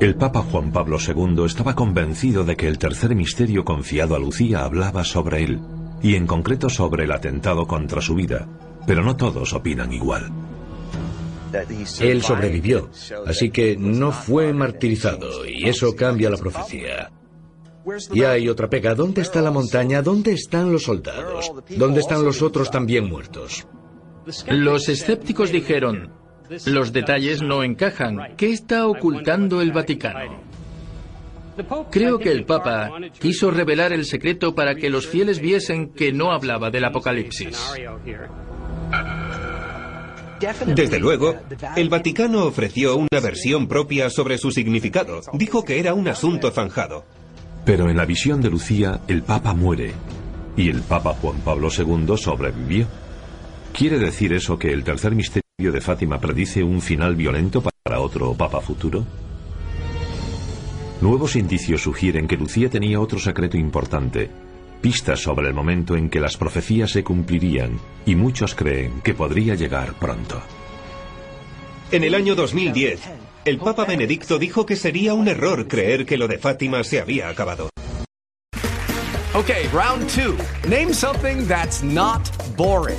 El Papa Juan Pablo II estaba convencido de que el tercer misterio confiado a Lucía hablaba sobre él, y en concreto sobre el atentado contra su vida, pero no todos opinan igual. Él sobrevivió, así que no fue martirizado, y eso cambia la profecía. Y hay otra pega, ¿dónde está la montaña? ¿Dónde están los soldados? ¿Dónde están los otros también muertos? Los escépticos dijeron, los detalles no encajan. ¿Qué está ocultando el Vaticano? Creo que el Papa quiso revelar el secreto para que los fieles viesen que no hablaba del Apocalipsis. Desde luego, el Vaticano ofreció una versión propia sobre su significado. Dijo que era un asunto zanjado. Pero en la visión de Lucía, el Papa muere. Y el Papa Juan Pablo II sobrevivió. ¿Quiere decir eso que el tercer misterio de Fátima predice un final violento para otro papa futuro? Nuevos indicios sugieren que Lucía tenía otro secreto importante, pistas sobre el momento en que las profecías se cumplirían, y muchos creen que podría llegar pronto. En el año 2010, el Papa Benedicto dijo que sería un error creer que lo de Fátima se había acabado. Okay, round two. Name something that's not boring.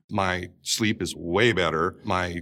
My sleep is way better. My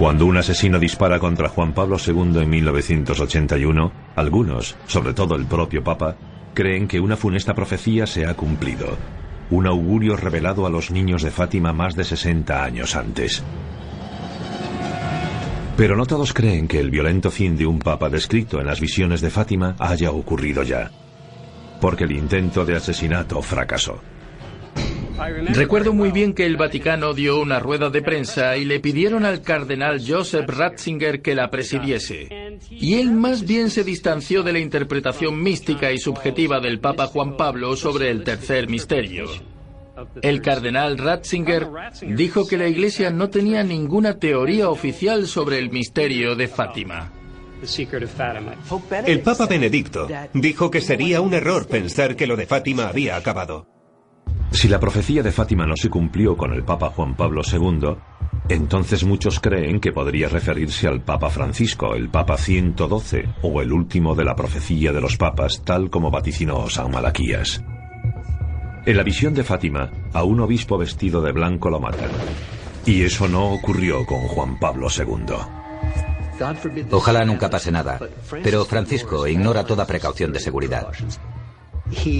Cuando un asesino dispara contra Juan Pablo II en 1981, algunos, sobre todo el propio Papa, creen que una funesta profecía se ha cumplido. Un augurio revelado a los niños de Fátima más de 60 años antes. Pero no todos creen que el violento fin de un papa descrito en las visiones de Fátima haya ocurrido ya. Porque el intento de asesinato fracasó. Recuerdo muy bien que el Vaticano dio una rueda de prensa y le pidieron al cardenal Joseph Ratzinger que la presidiese. Y él más bien se distanció de la interpretación mística y subjetiva del Papa Juan Pablo sobre el tercer misterio. El cardenal Ratzinger dijo que la Iglesia no tenía ninguna teoría oficial sobre el misterio de Fátima. El Papa Benedicto dijo que sería un error pensar que lo de Fátima había acabado. Si la profecía de Fátima no se cumplió con el Papa Juan Pablo II, entonces muchos creen que podría referirse al Papa Francisco, el Papa 112 o el último de la profecía de los papas, tal como vaticinó San Malaquías. En la visión de Fátima, a un obispo vestido de blanco lo matan. Y eso no ocurrió con Juan Pablo II. Ojalá nunca pase nada, pero Francisco ignora toda precaución de seguridad.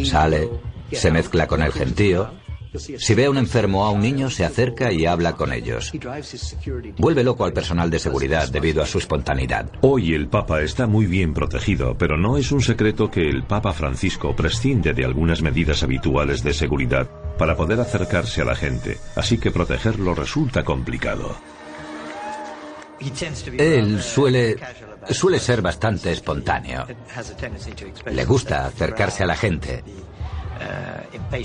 Sale, se mezcla con el gentío. Si ve a un enfermo o a un niño, se acerca y habla con ellos. Vuelve loco al personal de seguridad debido a su espontaneidad. Hoy el Papa está muy bien protegido, pero no es un secreto que el Papa Francisco prescinde de algunas medidas habituales de seguridad para poder acercarse a la gente, así que protegerlo resulta complicado. Él suele suele ser bastante espontáneo. Le gusta acercarse a la gente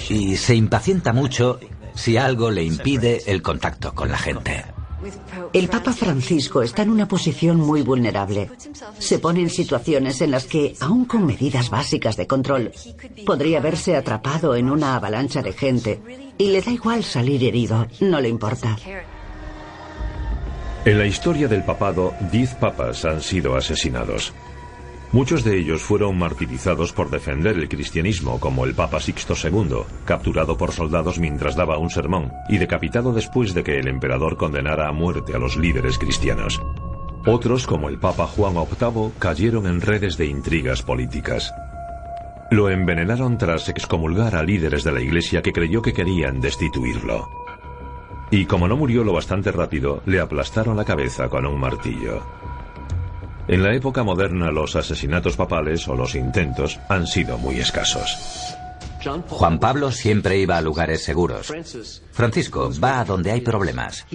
y se impacienta mucho si algo le impide el contacto con la gente. El Papa Francisco está en una posición muy vulnerable. Se pone en situaciones en las que, aun con medidas básicas de control, podría verse atrapado en una avalancha de gente y le da igual salir herido, no le importa. En la historia del papado, diez papas han sido asesinados. Muchos de ellos fueron martirizados por defender el cristianismo, como el Papa Sixto II, capturado por soldados mientras daba un sermón y decapitado después de que el emperador condenara a muerte a los líderes cristianos. Otros, como el Papa Juan VIII, cayeron en redes de intrigas políticas. Lo envenenaron tras excomulgar a líderes de la iglesia que creyó que querían destituirlo. Y como no murió lo bastante rápido, le aplastaron la cabeza con un martillo. En la época moderna los asesinatos papales o los intentos han sido muy escasos. Juan Pablo siempre iba a lugares seguros. Francisco va a donde hay problemas.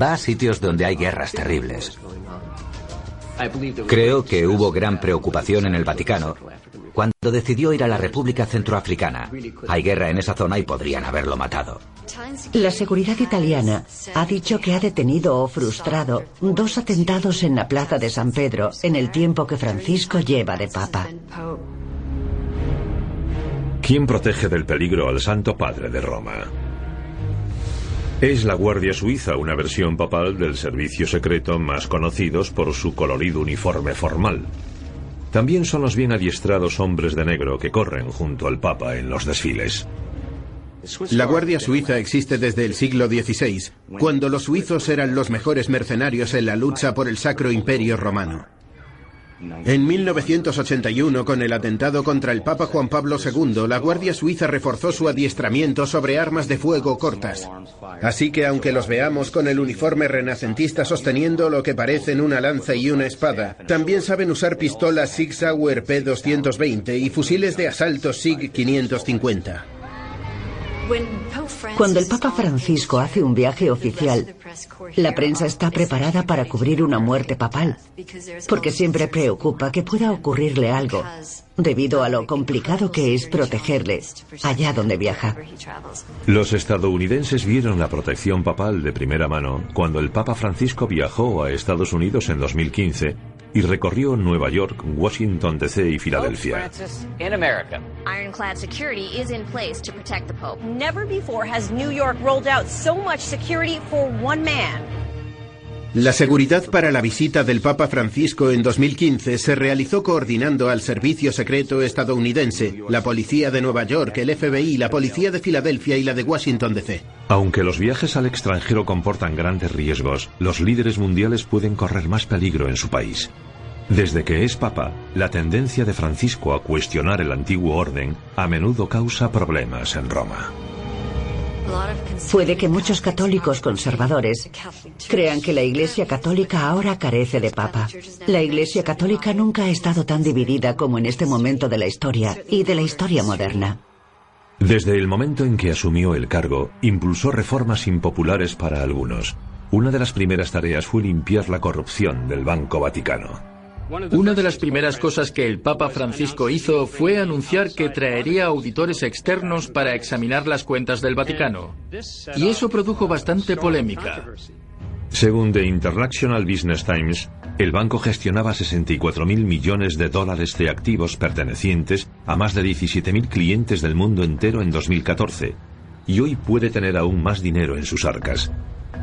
Va a sitios donde hay guerras terribles. Creo que hubo gran preocupación en el Vaticano cuando decidió ir a la República Centroafricana. Hay guerra en esa zona y podrían haberlo matado. La seguridad italiana ha dicho que ha detenido o frustrado dos atentados en la Plaza de San Pedro en el tiempo que Francisco lleva de papa. ¿Quién protege del peligro al Santo Padre de Roma? Es la Guardia Suiza, una versión papal del servicio secreto más conocidos por su colorido uniforme formal. También son los bien adiestrados hombres de negro que corren junto al Papa en los desfiles. La Guardia Suiza existe desde el siglo XVI, cuando los suizos eran los mejores mercenarios en la lucha por el Sacro Imperio Romano. En 1981, con el atentado contra el Papa Juan Pablo II, la Guardia Suiza reforzó su adiestramiento sobre armas de fuego cortas. Así que aunque los veamos con el uniforme renacentista sosteniendo lo que parecen una lanza y una espada, también saben usar pistolas Sig Sauer P220 y fusiles de asalto Sig 550. Cuando el Papa Francisco hace un viaje oficial, la prensa está preparada para cubrir una muerte papal, porque siempre preocupa que pueda ocurrirle algo, debido a lo complicado que es protegerle allá donde viaja. Los estadounidenses vieron la protección papal de primera mano cuando el Papa Francisco viajó a Estados Unidos en 2015 y recorrió Nueva York, Washington DC y Filadelfia. Ironclad security is in place to protect the Pope. Never before has New York rolled out so much security for one man. La seguridad para la visita del Papa Francisco en 2015 se realizó coordinando al Servicio Secreto estadounidense, la Policía de Nueva York, el FBI, la Policía de Filadelfia y la de Washington DC. Aunque los viajes al extranjero comportan grandes riesgos, los líderes mundiales pueden correr más peligro en su país. Desde que es papa, la tendencia de Francisco a cuestionar el antiguo orden a menudo causa problemas en Roma. Puede que muchos católicos conservadores crean que la Iglesia Católica ahora carece de papa. La Iglesia Católica nunca ha estado tan dividida como en este momento de la historia y de la historia moderna. Desde el momento en que asumió el cargo, impulsó reformas impopulares para algunos. Una de las primeras tareas fue limpiar la corrupción del Banco Vaticano. Una de las primeras cosas que el Papa Francisco hizo fue anunciar que traería auditores externos para examinar las cuentas del Vaticano. Y eso produjo bastante polémica. Según The International Business Times, el banco gestionaba 64 mil millones de dólares de activos pertenecientes a más de 17 mil clientes del mundo entero en 2014, y hoy puede tener aún más dinero en sus arcas.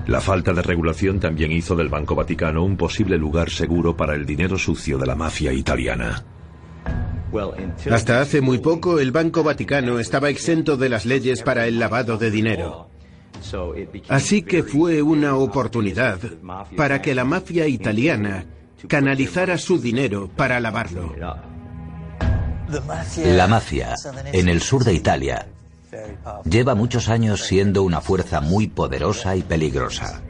La falta de regulación también hizo del Banco Vaticano un posible lugar seguro para el dinero sucio de la mafia italiana. Hasta hace muy poco el Banco Vaticano estaba exento de las leyes para el lavado de dinero. Así que fue una oportunidad para que la mafia italiana canalizara su dinero para lavarlo. La mafia, en el sur de Italia, lleva muchos años siendo una fuerza muy poderosa y peligrosa.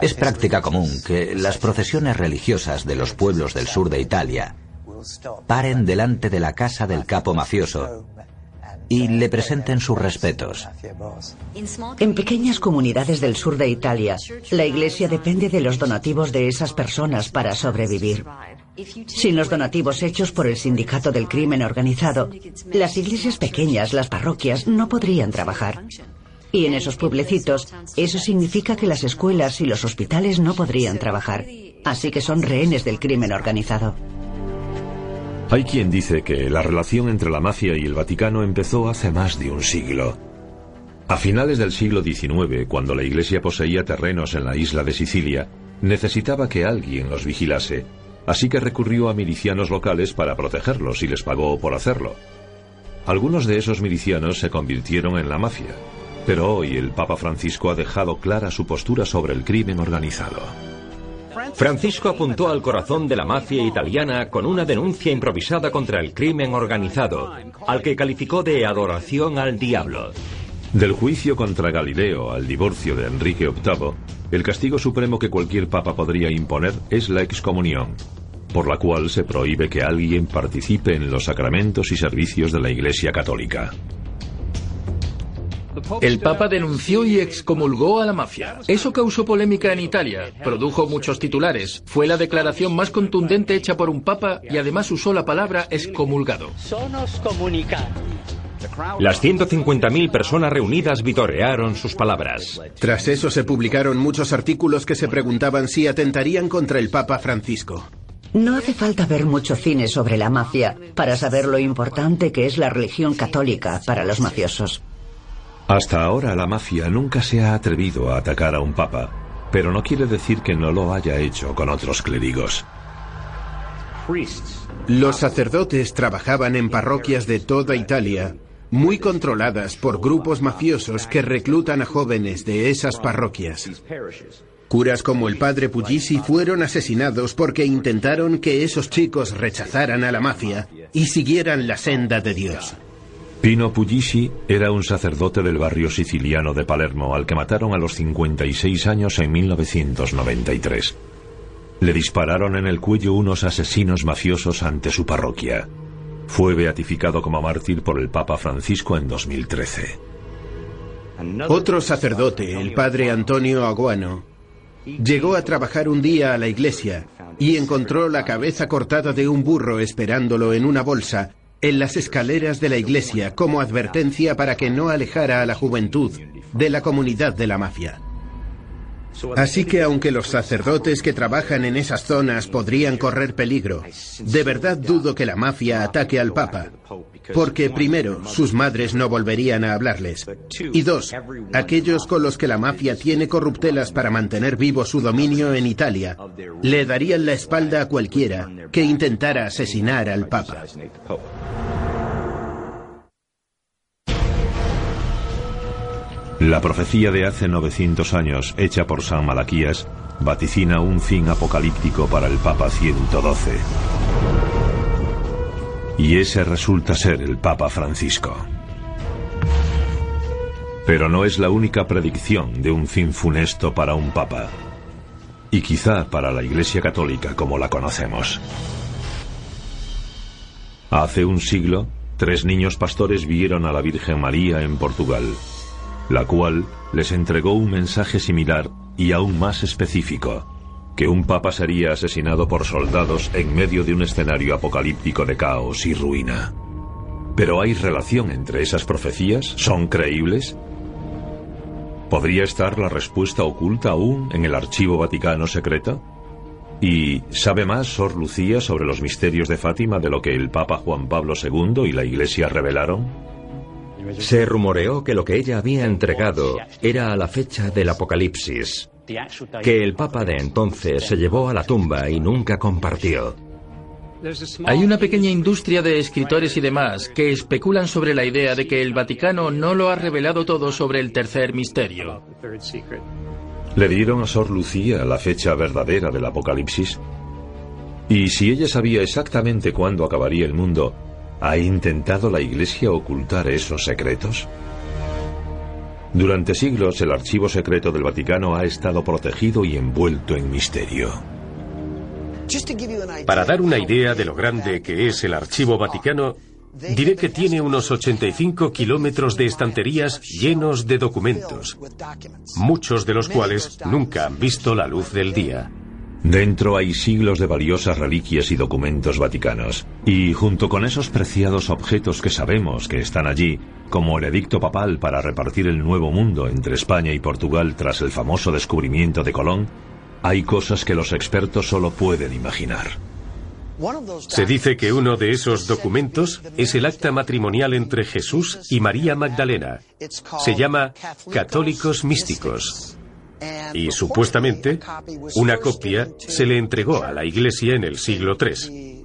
Es práctica común que las procesiones religiosas de los pueblos del sur de Italia paren delante de la casa del capo mafioso y le presenten sus respetos. En pequeñas comunidades del sur de Italia, la iglesia depende de los donativos de esas personas para sobrevivir. Sin los donativos hechos por el sindicato del crimen organizado, las iglesias pequeñas, las parroquias, no podrían trabajar. Y en esos pueblecitos, eso significa que las escuelas y los hospitales no podrían trabajar. Así que son rehenes del crimen organizado. Hay quien dice que la relación entre la mafia y el Vaticano empezó hace más de un siglo. A finales del siglo XIX, cuando la Iglesia poseía terrenos en la isla de Sicilia, necesitaba que alguien los vigilase, así que recurrió a milicianos locales para protegerlos y les pagó por hacerlo. Algunos de esos milicianos se convirtieron en la mafia, pero hoy el Papa Francisco ha dejado clara su postura sobre el crimen organizado. Francisco apuntó al corazón de la mafia italiana con una denuncia improvisada contra el crimen organizado, al que calificó de adoración al diablo. Del juicio contra Galileo al divorcio de Enrique VIII, el castigo supremo que cualquier papa podría imponer es la excomunión, por la cual se prohíbe que alguien participe en los sacramentos y servicios de la Iglesia Católica. El Papa denunció y excomulgó a la mafia. Eso causó polémica en Italia, produjo muchos titulares, fue la declaración más contundente hecha por un Papa y además usó la palabra excomulgado. Las 150.000 personas reunidas vitorearon sus palabras. Tras eso se publicaron muchos artículos que se preguntaban si atentarían contra el Papa Francisco. No hace falta ver mucho cine sobre la mafia para saber lo importante que es la religión católica para los mafiosos. Hasta ahora la mafia nunca se ha atrevido a atacar a un papa, pero no quiere decir que no lo haya hecho con otros clérigos. Los sacerdotes trabajaban en parroquias de toda Italia, muy controladas por grupos mafiosos que reclutan a jóvenes de esas parroquias. Curas como el padre Puglisi fueron asesinados porque intentaron que esos chicos rechazaran a la mafia y siguieran la senda de Dios. Pino Puglisi era un sacerdote del barrio siciliano de Palermo al que mataron a los 56 años en 1993. Le dispararon en el cuello unos asesinos mafiosos ante su parroquia. Fue beatificado como mártir por el Papa Francisco en 2013. Otro sacerdote, el padre Antonio Aguano, llegó a trabajar un día a la iglesia y encontró la cabeza cortada de un burro esperándolo en una bolsa en las escaleras de la iglesia como advertencia para que no alejara a la juventud de la comunidad de la mafia. Así que aunque los sacerdotes que trabajan en esas zonas podrían correr peligro, de verdad dudo que la mafia ataque al Papa, porque primero, sus madres no volverían a hablarles, y dos, aquellos con los que la mafia tiene corruptelas para mantener vivo su dominio en Italia, le darían la espalda a cualquiera que intentara asesinar al Papa. La profecía de hace 900 años, hecha por San Malaquías, vaticina un fin apocalíptico para el Papa 112. Y ese resulta ser el Papa Francisco. Pero no es la única predicción de un fin funesto para un Papa. Y quizá para la Iglesia Católica como la conocemos. Hace un siglo, tres niños pastores vieron a la Virgen María en Portugal, la cual les entregó un mensaje similar y aún más específico, que un papa sería asesinado por soldados en medio de un escenario apocalíptico de caos y ruina. ¿Pero hay relación entre esas profecías? ¿Son creíbles? ¿Podría estar la respuesta oculta aún en el archivo vaticano secreto? ¿Y sabe más Sor Lucía sobre los misterios de Fátima de lo que el Papa Juan Pablo II y la Iglesia revelaron? Se rumoreó que lo que ella había entregado era a la fecha del Apocalipsis, que el Papa de entonces se llevó a la tumba y nunca compartió. Hay una pequeña industria de escritores y demás que especulan sobre la idea de que el Vaticano no lo ha revelado todo sobre el tercer misterio. ¿Le dieron a Sor Lucía la fecha verdadera del Apocalipsis? Y si ella sabía exactamente cuándo acabaría el mundo, ¿ha intentado la Iglesia ocultar esos secretos? Durante siglos el archivo secreto del Vaticano ha estado protegido y envuelto en misterio. Para dar una idea de lo grande que es el archivo vaticano, diré que tiene unos 85 kilómetros de estanterías llenos de documentos, muchos de los cuales nunca han visto la luz del día. Dentro hay siglos de valiosas reliquias y documentos vaticanos, y junto con esos preciados objetos que sabemos que están allí, como el edicto papal para repartir el nuevo mundo entre España y Portugal tras el famoso descubrimiento de Colón, hay cosas que los expertos solo pueden imaginar. Se dice que uno de esos documentos es el acta matrimonial entre Jesús y María Magdalena. Se llama Católicos Místicos. Y supuestamente, una copia se le entregó a la Iglesia en el siglo III.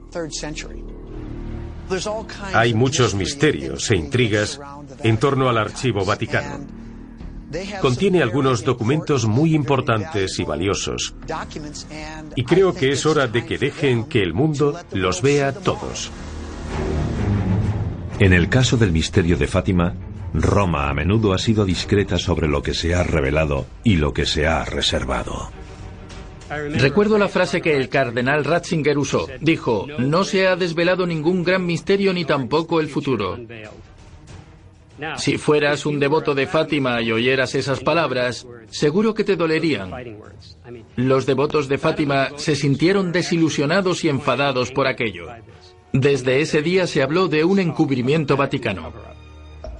Hay muchos misterios e intrigas en torno al archivo vaticano. Contiene algunos documentos muy importantes y valiosos. Y creo que es hora de que dejen que el mundo los vea todos. En el caso del misterio de Fátima, Roma a menudo ha sido discreta sobre lo que se ha revelado y lo que se ha reservado. Recuerdo la frase que el cardenal Ratzinger usó. Dijo, no se ha desvelado ningún gran misterio ni tampoco el futuro. Si fueras un devoto de Fátima y oyeras esas palabras, seguro que te dolerían. Los devotos de Fátima se sintieron desilusionados y enfadados por aquello. Desde ese día se habló de un encubrimiento vaticano.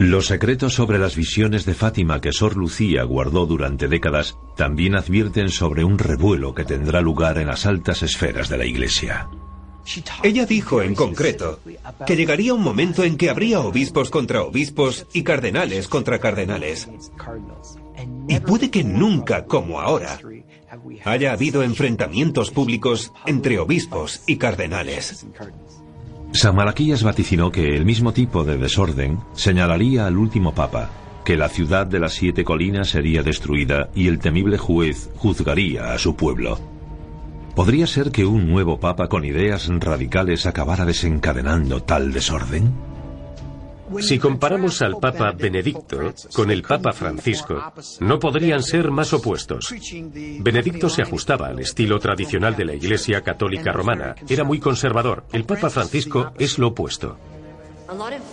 Los secretos sobre las visiones de Fátima que Sor Lucía guardó durante décadas también advierten sobre un revuelo que tendrá lugar en las altas esferas de la Iglesia. Ella dijo en concreto que llegaría un momento en que habría obispos contra obispos y cardenales contra cardenales. Y puede que nunca, como ahora, haya habido enfrentamientos públicos entre obispos y cardenales. San Malaquías vaticinó que el mismo tipo de desorden señalaría al último papa, que la ciudad de las siete colinas sería destruida y el temible juez juzgaría a su pueblo. ¿Podría ser que un nuevo papa con ideas radicales acabara desencadenando tal desorden? Si comparamos al Papa Benedicto con el Papa Francisco, no podrían ser más opuestos. Benedicto se ajustaba al estilo tradicional de la Iglesia Católica Romana. Era muy conservador. El Papa Francisco es lo opuesto.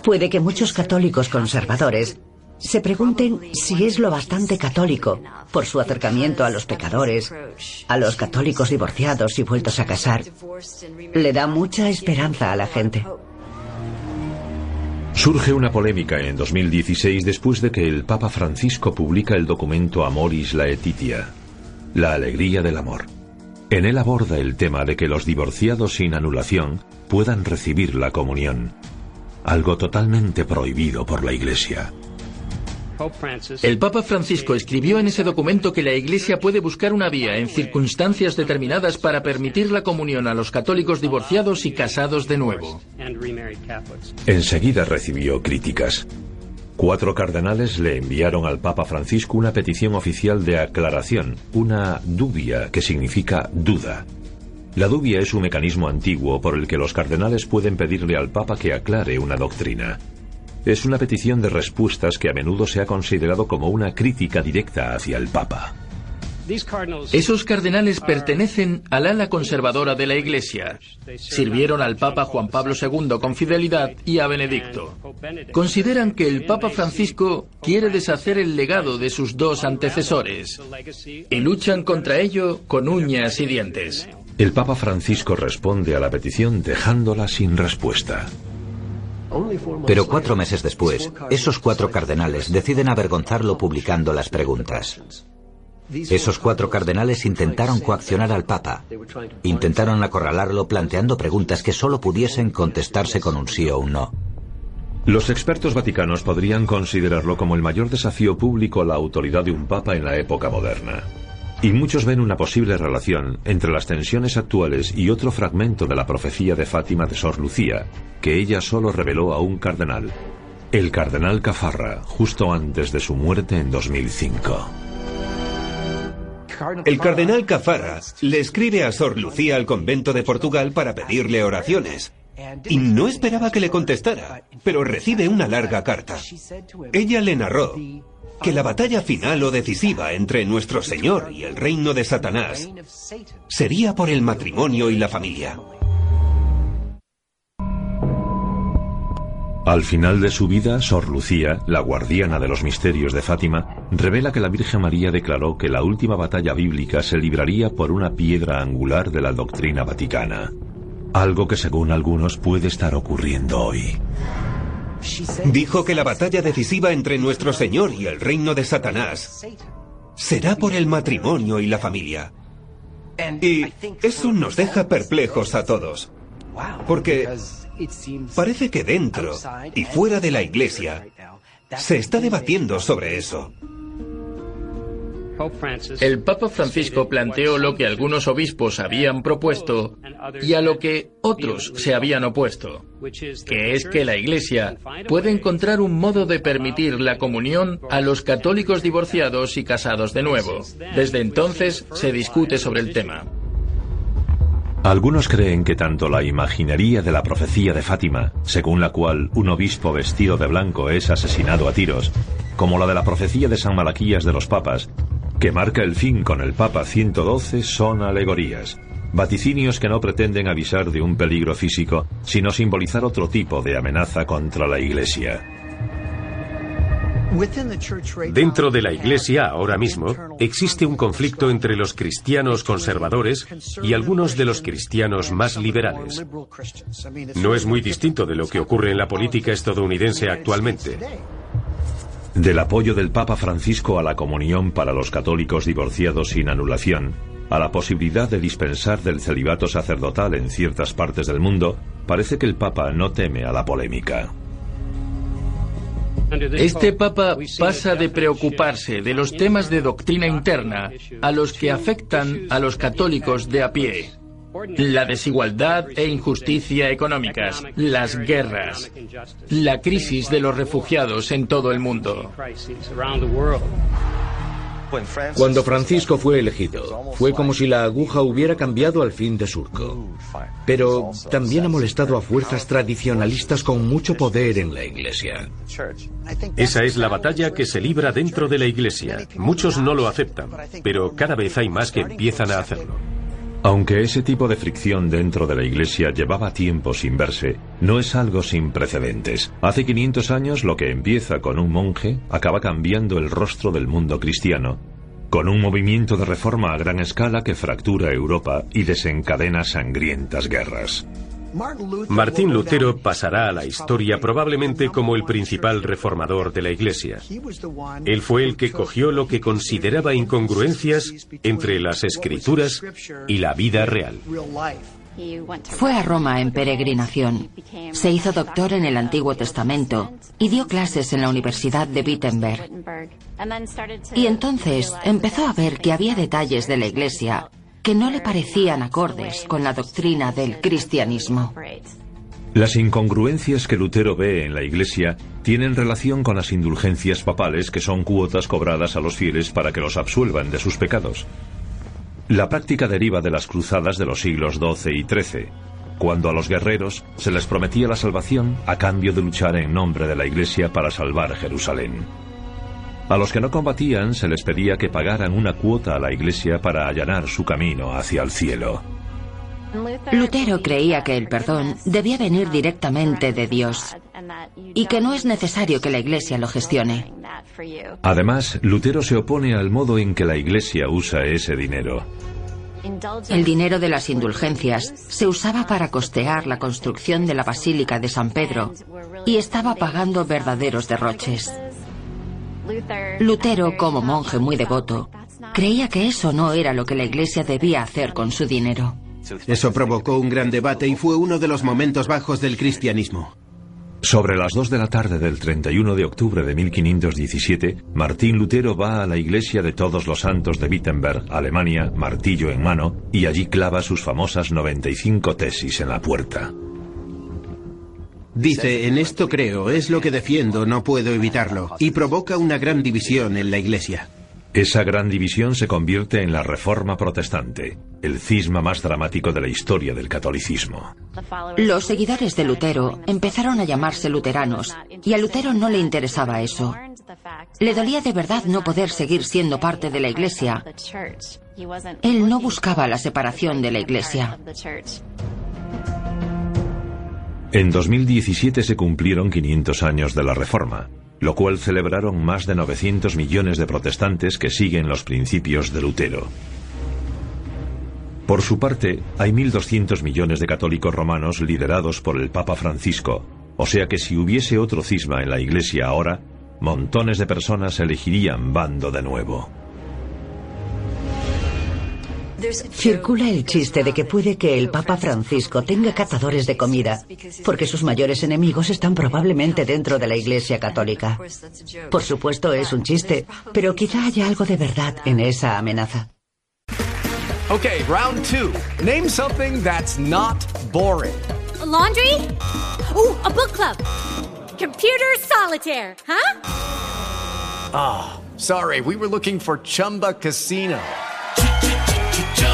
Puede que muchos católicos conservadores se pregunten si es lo bastante católico por su acercamiento a los pecadores, a los católicos divorciados y vueltos a casar. Le da mucha esperanza a la gente. Surge una polémica en 2016 después de que el Papa Francisco publica el documento Amoris Laetitia, la alegría del amor. En él aborda el tema de que los divorciados sin anulación puedan recibir la comunión, algo totalmente prohibido por la Iglesia. El Papa Francisco escribió en ese documento que la Iglesia puede buscar una vía en circunstancias determinadas para permitir la comunión a los católicos divorciados y casados de nuevo. Enseguida recibió críticas. Cuatro cardenales le enviaron al Papa Francisco una petición oficial de aclaración, una dubia, que significa duda. La dubia es un mecanismo antiguo por el que los cardenales pueden pedirle al Papa que aclare una doctrina. Es una petición de respuestas que a menudo se ha considerado como una crítica directa hacia el Papa. Esos cardenales pertenecen al ala conservadora de la Iglesia. Sirvieron al Papa Juan Pablo II con fidelidad y a Benedicto. Consideran que el Papa Francisco quiere deshacer el legado de sus dos antecesores y luchan contra ello con uñas y dientes. El Papa Francisco responde a la petición dejándola sin respuesta. Pero cuatro meses después, esos cuatro cardenales deciden avergonzarlo publicando las preguntas. Esos cuatro cardenales intentaron coaccionar al Papa. Intentaron acorralarlo planteando preguntas que solo pudiesen contestarse con un sí o un no. Los expertos vaticanos podrían considerarlo como el mayor desafío público a la autoridad de un papa en la época moderna. Y muchos ven una posible relación entre las tensiones actuales y otro fragmento de la profecía de Fátima de Sor Lucía, que ella solo reveló a un cardenal, el cardenal Cafarra, justo antes de su muerte en 2005. El cardenal Cafarra le escribe a Sor Lucía al convento de Portugal para pedirle oraciones. Y no esperaba que le contestara, pero recibe una larga carta. Ella le narró que la batalla final o decisiva entre nuestro Señor y el reino de Satanás sería por el matrimonio y la familia. Al final de su vida, Sor Lucía, la guardiana de los misterios de Fátima, revela que la Virgen María declaró que la última batalla bíblica se libraría por una piedra angular de la doctrina vaticana. Algo que según algunos puede estar ocurriendo hoy. Dijo que la batalla decisiva entre nuestro Señor y el reino de Satanás será por el matrimonio y la familia. Y eso nos deja perplejos a todos. Porque parece que dentro y fuera de la iglesia se está debatiendo sobre eso. El Papa Francisco planteó lo que algunos obispos habían propuesto y a lo que otros se habían opuesto, que es que la Iglesia puede encontrar un modo de permitir la comunión a los católicos divorciados y casados de nuevo. Desde entonces se discute sobre el tema. Algunos creen que tanto la imaginería de la profecía de Fátima, según la cual un obispo vestido de blanco es asesinado a tiros, como la de la profecía de San Malaquías de los papas, que marca el fin con el Papa 112 son alegorías, vaticinios que no pretenden avisar de un peligro físico, sino simbolizar otro tipo de amenaza contra la Iglesia. Dentro de la Iglesia, ahora mismo, existe un conflicto entre los cristianos conservadores y algunos de los cristianos más liberales. No es muy distinto de lo que ocurre en la política estadounidense actualmente. Del apoyo del Papa Francisco a la comunión para los católicos divorciados sin anulación, a la posibilidad de dispensar del celibato sacerdotal en ciertas partes del mundo, parece que el Papa no teme a la polémica. Este Papa pasa de preocuparse de los temas de doctrina interna a los que afectan a los católicos de a pie. La desigualdad e injusticia económicas, las guerras, la crisis de los refugiados en todo el mundo. Cuando Francisco fue elegido, fue como si la aguja hubiera cambiado al fin de surco. Pero también ha molestado a fuerzas tradicionalistas con mucho poder en la Iglesia. Esa es la batalla que se libra dentro de la Iglesia. Muchos no lo aceptan, pero cada vez hay más que empiezan a hacerlo. Aunque ese tipo de fricción dentro de la Iglesia llevaba tiempo sin verse, no es algo sin precedentes. Hace 500 años lo que empieza con un monje acaba cambiando el rostro del mundo cristiano, con un movimiento de reforma a gran escala que fractura Europa y desencadena sangrientas guerras. Martín Lutero pasará a la historia probablemente como el principal reformador de la Iglesia. Él fue el que cogió lo que consideraba incongruencias entre las escrituras y la vida real. Fue a Roma en peregrinación. Se hizo doctor en el Antiguo Testamento y dio clases en la Universidad de Wittenberg. Y entonces empezó a ver que había detalles de la Iglesia que no le parecían acordes con la doctrina del cristianismo. Las incongruencias que Lutero ve en la Iglesia tienen relación con las indulgencias papales que son cuotas cobradas a los fieles para que los absuelvan de sus pecados. La práctica deriva de las cruzadas de los siglos XII y XIII, cuando a los guerreros se les prometía la salvación a cambio de luchar en nombre de la Iglesia para salvar Jerusalén. A los que no combatían se les pedía que pagaran una cuota a la Iglesia para allanar su camino hacia el cielo. Lutero creía que el perdón debía venir directamente de Dios y que no es necesario que la Iglesia lo gestione. Además, Lutero se opone al modo en que la Iglesia usa ese dinero. El dinero de las indulgencias se usaba para costear la construcción de la Basílica de San Pedro y estaba pagando verdaderos derroches. Lutero, como monje muy devoto, creía que eso no era lo que la Iglesia debía hacer con su dinero. Eso provocó un gran debate y fue uno de los momentos bajos del cristianismo. Sobre las 2 de la tarde del 31 de octubre de 1517, Martín Lutero va a la iglesia de Todos los Santos de Wittenberg, Alemania, martillo en mano, y allí clava sus famosas 95 tesis en la puerta. Dice, en esto creo, es lo que defiendo, no puedo evitarlo, y provoca una gran división en la iglesia. Esa gran división se convierte en la Reforma Protestante, el cisma más dramático de la historia del catolicismo. Los seguidores de Lutero empezaron a llamarse luteranos, y a Lutero no le interesaba eso. Le dolía de verdad no poder seguir siendo parte de la Iglesia. Él no buscaba la separación de la Iglesia. En 2017 se cumplieron 500 años de la Reforma lo cual celebraron más de 900 millones de protestantes que siguen los principios de Lutero. Por su parte, hay 1.200 millones de católicos romanos liderados por el Papa Francisco, o sea que si hubiese otro cisma en la Iglesia ahora, montones de personas elegirían bando de nuevo. Circula el chiste de que puede que el Papa Francisco tenga cazadores de comida, porque sus mayores enemigos están probablemente dentro de la Iglesia Católica. Por supuesto es un chiste, pero quizá haya algo de verdad en esa amenaza. Okay, round two. Name something that's not boring. laundry? Ooh, a book club. Computer solitaire, huh? Ah, oh, sorry. We were looking for Chumba Casino.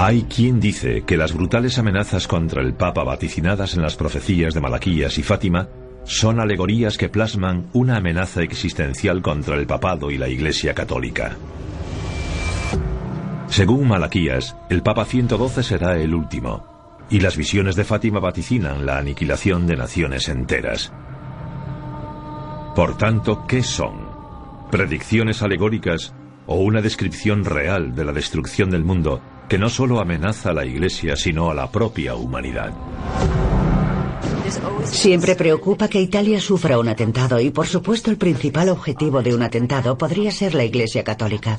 Hay quien dice que las brutales amenazas contra el Papa vaticinadas en las profecías de Malaquías y Fátima son alegorías que plasman una amenaza existencial contra el papado y la Iglesia católica. Según Malaquías, el Papa 112 será el último, y las visiones de Fátima vaticinan la aniquilación de naciones enteras. Por tanto, ¿qué son? ¿Predicciones alegóricas o una descripción real de la destrucción del mundo que no solo amenaza a la Iglesia, sino a la propia humanidad. Siempre preocupa que Italia sufra un atentado y por supuesto el principal objetivo de un atentado podría ser la Iglesia Católica.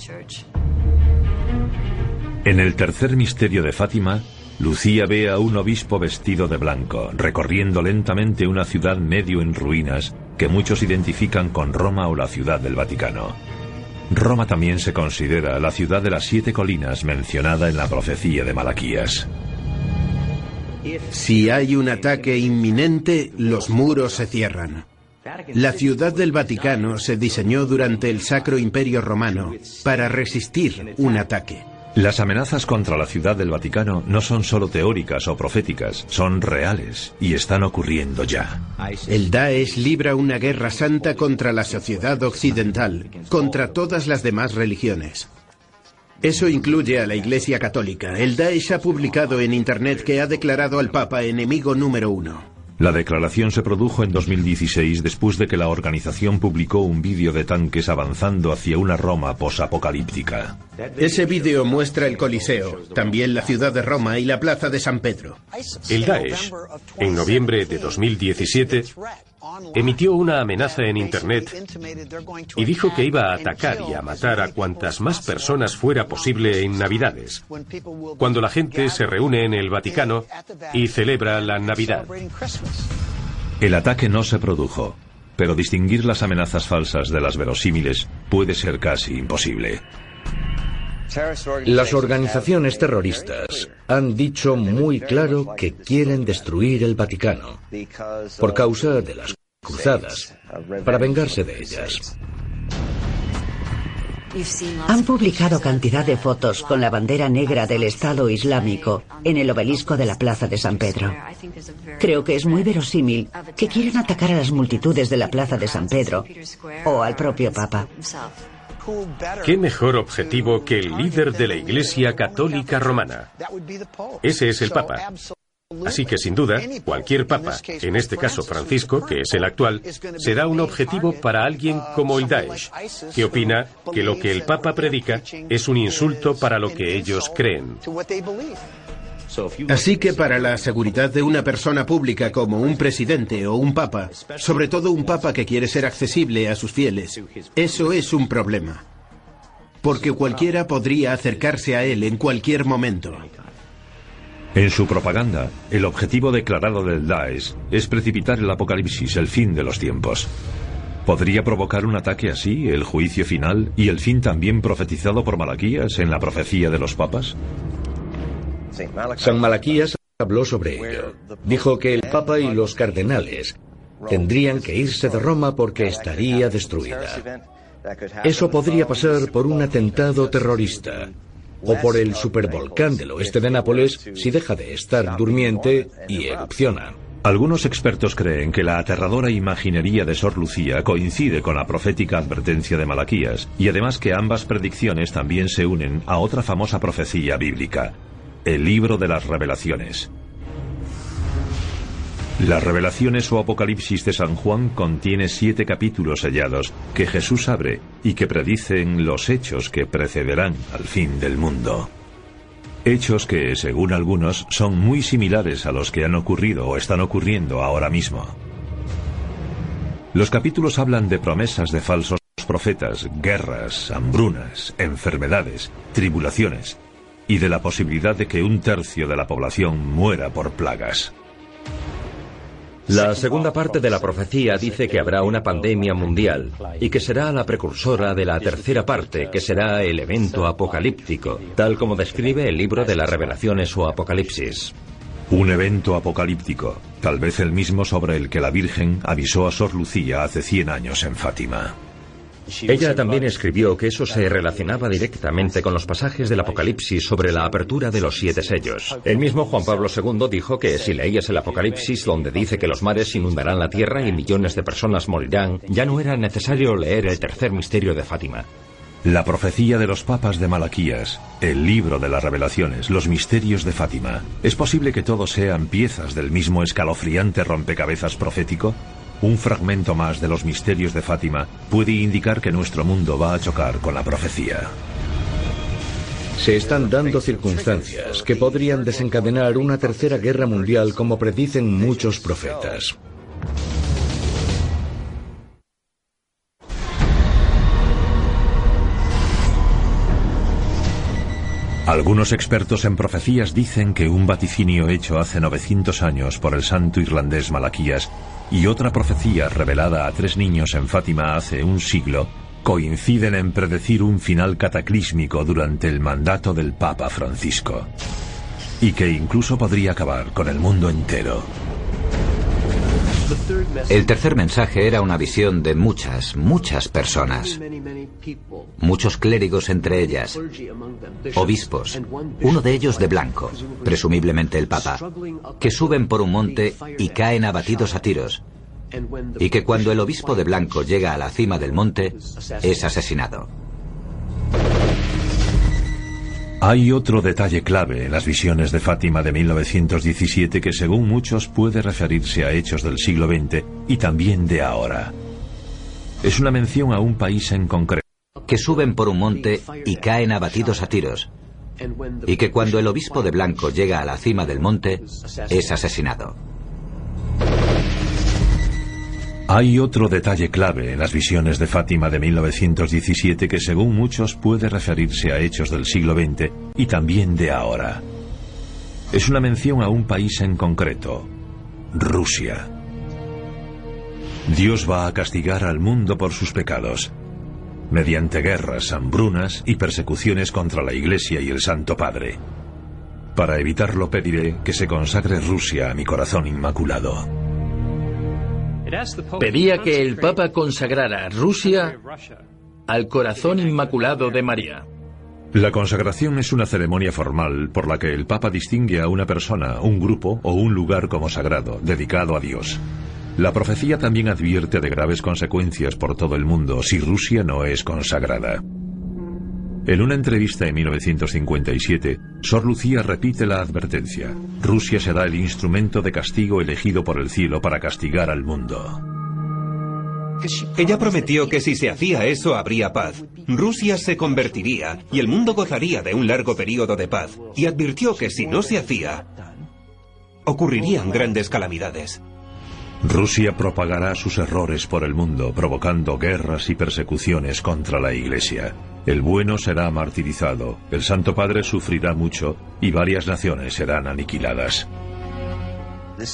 En el tercer misterio de Fátima, Lucía ve a un obispo vestido de blanco, recorriendo lentamente una ciudad medio en ruinas que muchos identifican con Roma o la ciudad del Vaticano. Roma también se considera la ciudad de las siete colinas mencionada en la profecía de Malaquías. Si hay un ataque inminente, los muros se cierran. La ciudad del Vaticano se diseñó durante el Sacro Imperio Romano para resistir un ataque. Las amenazas contra la ciudad del Vaticano no son solo teóricas o proféticas, son reales y están ocurriendo ya. El Daesh libra una guerra santa contra la sociedad occidental, contra todas las demás religiones. Eso incluye a la Iglesia Católica. El Daesh ha publicado en Internet que ha declarado al Papa enemigo número uno. La declaración se produjo en 2016 después de que la organización publicó un vídeo de tanques avanzando hacia una Roma posapocalíptica. Ese vídeo muestra el Coliseo, también la ciudad de Roma y la plaza de San Pedro. El Daesh, en noviembre de 2017, emitió una amenaza en Internet y dijo que iba a atacar y a matar a cuantas más personas fuera posible en Navidades, cuando la gente se reúne en el Vaticano y celebra la Navidad. El ataque no se produjo, pero distinguir las amenazas falsas de las verosímiles puede ser casi imposible. Las organizaciones terroristas han dicho muy claro que quieren destruir el Vaticano por causa de las cruzadas, para vengarse de ellas. Han publicado cantidad de fotos con la bandera negra del Estado Islámico en el obelisco de la Plaza de San Pedro. Creo que es muy verosímil que quieren atacar a las multitudes de la Plaza de San Pedro o al propio Papa. ¿Qué mejor objetivo que el líder de la Iglesia Católica Romana? Ese es el Papa. Así que sin duda, cualquier papa, en este caso Francisco, que es el actual, será un objetivo para alguien como el Daesh, que opina que lo que el papa predica es un insulto para lo que ellos creen. Así que para la seguridad de una persona pública como un presidente o un papa, sobre todo un papa que quiere ser accesible a sus fieles, eso es un problema. Porque cualquiera podría acercarse a él en cualquier momento. En su propaganda, el objetivo declarado del Daesh es precipitar el apocalipsis, el fin de los tiempos. ¿Podría provocar un ataque así, el juicio final y el fin también profetizado por Malaquías en la profecía de los papas? San Malaquías habló sobre ello. Dijo que el Papa y los cardenales tendrían que irse de Roma porque estaría destruida. Eso podría pasar por un atentado terrorista o por el supervolcán del oeste de Nápoles si deja de estar durmiente y erupciona. Algunos expertos creen que la aterradora imaginería de Sor Lucía coincide con la profética advertencia de Malaquías, y además que ambas predicciones también se unen a otra famosa profecía bíblica, el libro de las revelaciones. Las revelaciones o apocalipsis de San Juan contiene siete capítulos sellados que Jesús abre y que predicen los hechos que precederán al fin del mundo. Hechos que, según algunos, son muy similares a los que han ocurrido o están ocurriendo ahora mismo. Los capítulos hablan de promesas de falsos profetas, guerras, hambrunas, enfermedades, tribulaciones y de la posibilidad de que un tercio de la población muera por plagas. La segunda parte de la profecía dice que habrá una pandemia mundial y que será la precursora de la tercera parte, que será el evento apocalíptico, tal como describe el libro de las revelaciones o Apocalipsis. Un evento apocalíptico, tal vez el mismo sobre el que la Virgen avisó a Sor Lucía hace 100 años en Fátima. Ella también escribió que eso se relacionaba directamente con los pasajes del Apocalipsis sobre la apertura de los siete sellos. El mismo Juan Pablo II dijo que si leías el Apocalipsis donde dice que los mares inundarán la tierra y millones de personas morirán, ya no era necesario leer el tercer misterio de Fátima. La profecía de los papas de Malaquías, el libro de las revelaciones, los misterios de Fátima. ¿Es posible que todos sean piezas del mismo escalofriante rompecabezas profético? Un fragmento más de los misterios de Fátima puede indicar que nuestro mundo va a chocar con la profecía. Se están dando circunstancias que podrían desencadenar una tercera guerra mundial como predicen muchos profetas. Algunos expertos en profecías dicen que un vaticinio hecho hace 900 años por el santo irlandés Malaquías y otra profecía revelada a tres niños en Fátima hace un siglo coinciden en predecir un final cataclísmico durante el mandato del Papa Francisco, y que incluso podría acabar con el mundo entero. El tercer mensaje era una visión de muchas, muchas personas. Muchos clérigos entre ellas. Obispos. Uno de ellos de blanco, presumiblemente el Papa, que suben por un monte y caen abatidos a tiros. Y que cuando el obispo de blanco llega a la cima del monte, es asesinado. Hay otro detalle clave en las visiones de Fátima de 1917 que según muchos puede referirse a hechos del siglo XX y también de ahora. Es una mención a un país en concreto. Que suben por un monte y caen abatidos a tiros. Y que cuando el obispo de blanco llega a la cima del monte, es asesinado. Hay otro detalle clave en las visiones de Fátima de 1917 que según muchos puede referirse a hechos del siglo XX y también de ahora. Es una mención a un país en concreto, Rusia. Dios va a castigar al mundo por sus pecados, mediante guerras, hambrunas y persecuciones contra la Iglesia y el Santo Padre. Para evitarlo pediré que se consagre Rusia a mi corazón inmaculado. Pedía que el Papa consagrara Rusia al corazón inmaculado de María. La consagración es una ceremonia formal por la que el Papa distingue a una persona, un grupo o un lugar como sagrado, dedicado a Dios. La profecía también advierte de graves consecuencias por todo el mundo si Rusia no es consagrada. En una entrevista en 1957, Sor Lucía repite la advertencia. Rusia será el instrumento de castigo elegido por el cielo para castigar al mundo. Ella prometió que si se hacía eso habría paz. Rusia se convertiría y el mundo gozaría de un largo periodo de paz. Y advirtió que si no se hacía, ocurrirían grandes calamidades. Rusia propagará sus errores por el mundo, provocando guerras y persecuciones contra la Iglesia. El bueno será martirizado, el Santo Padre sufrirá mucho y varias naciones serán aniquiladas.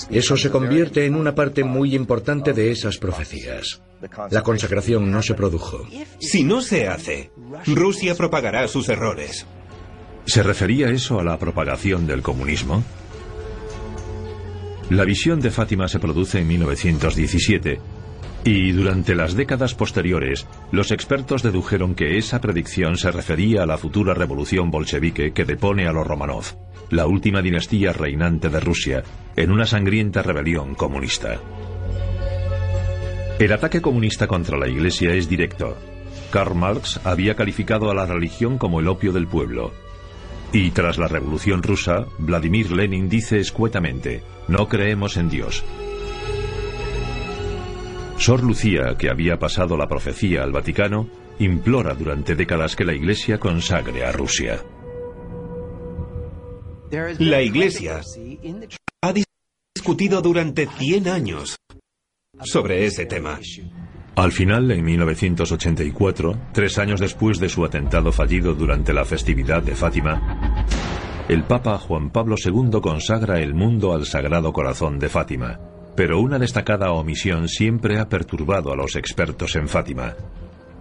Eso se convierte en una parte muy importante de esas profecías. La consagración no se produjo. Si no se hace, Rusia propagará sus errores. ¿Se refería eso a la propagación del comunismo? La visión de Fátima se produce en 1917 y durante las décadas posteriores los expertos dedujeron que esa predicción se refería a la futura revolución bolchevique que depone a los Romanov, la última dinastía reinante de Rusia, en una sangrienta rebelión comunista. El ataque comunista contra la Iglesia es directo. Karl Marx había calificado a la religión como el opio del pueblo, y tras la Revolución rusa, Vladimir Lenin dice escuetamente, no creemos en Dios. Sor Lucía, que había pasado la profecía al Vaticano, implora durante décadas que la Iglesia consagre a Rusia. La Iglesia ha discutido durante 100 años sobre ese tema. Al final, en 1984, tres años después de su atentado fallido durante la festividad de Fátima, el Papa Juan Pablo II consagra el mundo al Sagrado Corazón de Fátima. Pero una destacada omisión siempre ha perturbado a los expertos en Fátima.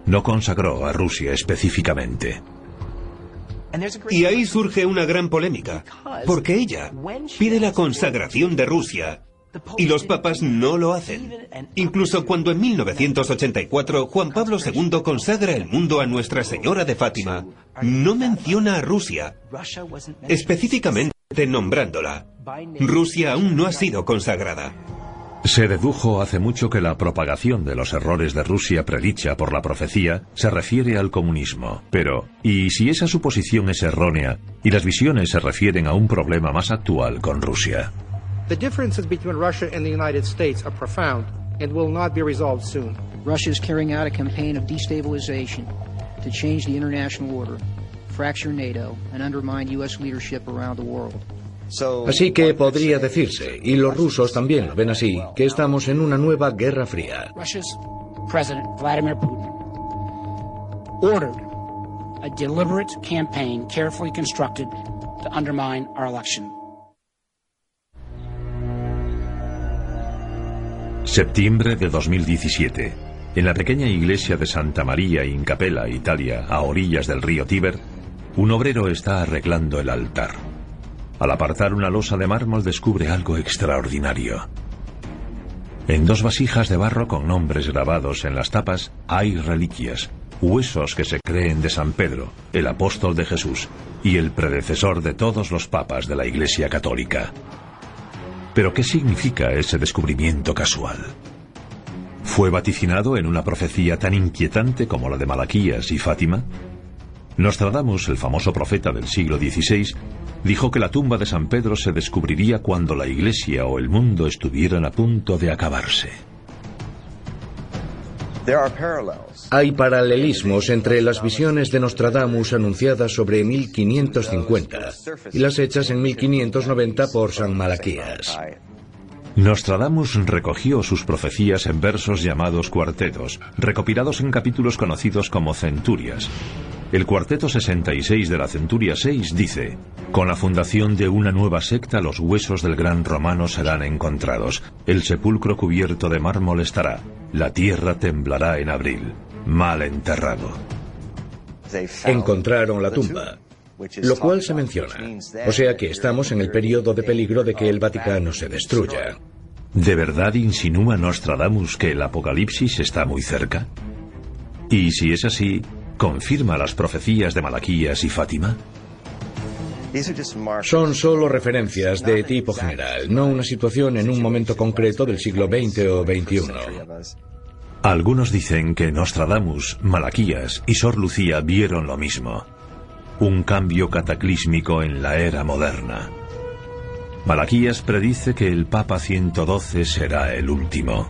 No consagró a Rusia específicamente. Y ahí surge una gran polémica, porque ella pide la consagración de Rusia y los papas no lo hacen. Incluso cuando en 1984 Juan Pablo II consagra el mundo a Nuestra Señora de Fátima, no menciona a Rusia, específicamente nombrándola. Rusia aún no ha sido consagrada. Se dedujo hace mucho que la propagación de los errores de Rusia predicha por la profecía se refiere al comunismo. Pero, ¿y si esa suposición es errónea y las visiones se refieren a un problema más actual con Rusia? The differences between Russia and the United States are profound and will not be resolved soon. Russia is carrying out a campaign of destabilization to change the international order, fracture NATO, and undermine U.S. leadership around the world. Así que podría decirse, y los rusos también lo ven así, que estamos en una nueva guerra fría. Russia's President Vladimir Putin ordered a deliberate campaign carefully constructed to undermine our election. Septiembre de 2017. En la pequeña iglesia de Santa María in Capella, Italia, a orillas del río Tíber, un obrero está arreglando el altar. Al apartar una losa de mármol descubre algo extraordinario. En dos vasijas de barro con nombres grabados en las tapas hay reliquias, huesos que se creen de San Pedro, el apóstol de Jesús y el predecesor de todos los papas de la Iglesia Católica. Pero ¿qué significa ese descubrimiento casual? ¿Fue vaticinado en una profecía tan inquietante como la de Malaquías y Fátima? Nostradamus, el famoso profeta del siglo XVI, dijo que la tumba de San Pedro se descubriría cuando la Iglesia o el mundo estuvieran a punto de acabarse. Hay paralelismos entre las visiones de Nostradamus anunciadas sobre 1550 y las hechas en 1590 por San Malaquías. Nostradamus recogió sus profecías en versos llamados cuartetos, recopilados en capítulos conocidos como centurias. El cuarteto 66 de la centuria 6 dice, Con la fundación de una nueva secta los huesos del gran romano serán encontrados, el sepulcro cubierto de mármol estará, la tierra temblará en abril, mal enterrado. Encontraron la tumba, lo cual se menciona. O sea que estamos en el periodo de peligro de que el Vaticano se destruya. ¿De verdad insinúa Nostradamus que el apocalipsis está muy cerca? Y si es así, ¿confirma las profecías de Malaquías y Fátima? Son solo referencias de tipo general, no una situación en un momento concreto del siglo XX o XXI. Algunos dicen que Nostradamus, Malaquías y Sor Lucía vieron lo mismo. Un cambio cataclísmico en la era moderna. Malaquías predice que el Papa 112 será el último.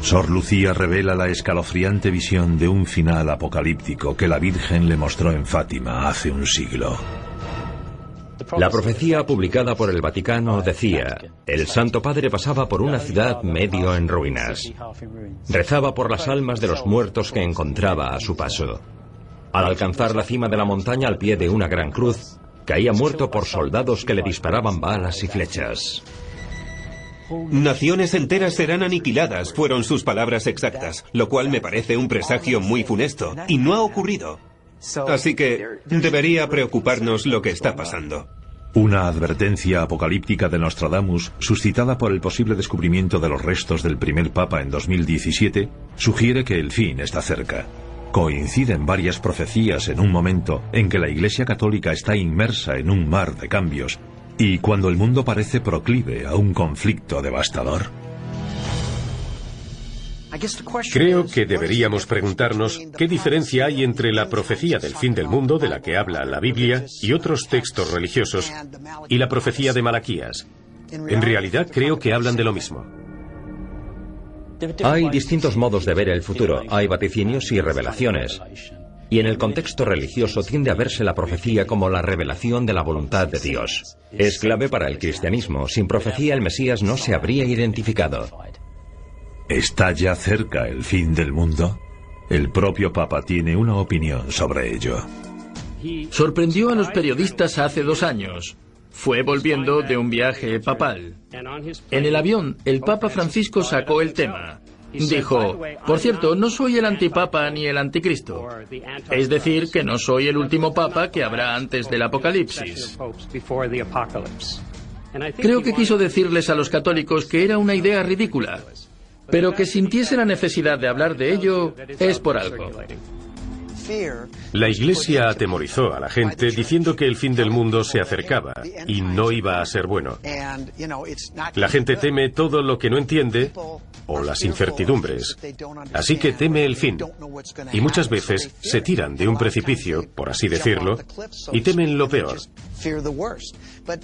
Sor Lucía revela la escalofriante visión de un final apocalíptico que la Virgen le mostró en Fátima hace un siglo. La profecía publicada por el Vaticano decía, el Santo Padre pasaba por una ciudad medio en ruinas. Rezaba por las almas de los muertos que encontraba a su paso. Al alcanzar la cima de la montaña al pie de una gran cruz, caía muerto por soldados que le disparaban balas y flechas. Naciones enteras serán aniquiladas, fueron sus palabras exactas, lo cual me parece un presagio muy funesto, y no ha ocurrido. Así que debería preocuparnos lo que está pasando. Una advertencia apocalíptica de Nostradamus, suscitada por el posible descubrimiento de los restos del primer papa en 2017, sugiere que el fin está cerca. Coinciden varias profecías en un momento en que la Iglesia Católica está inmersa en un mar de cambios y cuando el mundo parece proclive a un conflicto devastador. Creo que deberíamos preguntarnos qué diferencia hay entre la profecía del fin del mundo de la que habla la Biblia y otros textos religiosos y la profecía de Malaquías. En realidad creo que hablan de lo mismo. Hay distintos modos de ver el futuro, hay vaticinios y revelaciones. Y en el contexto religioso tiende a verse la profecía como la revelación de la voluntad de Dios. Es clave para el cristianismo. Sin profecía el Mesías no se habría identificado. ¿Está ya cerca el fin del mundo? El propio Papa tiene una opinión sobre ello. Sorprendió a los periodistas hace dos años. Fue volviendo de un viaje papal. En el avión, el Papa Francisco sacó el tema. Dijo, por cierto, no soy el antipapa ni el anticristo. Es decir, que no soy el último papa que habrá antes del apocalipsis. Creo que quiso decirles a los católicos que era una idea ridícula, pero que sintiese la necesidad de hablar de ello es por algo. La Iglesia atemorizó a la gente diciendo que el fin del mundo se acercaba y no iba a ser bueno. La gente teme todo lo que no entiende o las incertidumbres. Así que teme el fin. Y muchas veces se tiran de un precipicio, por así decirlo, y temen lo peor.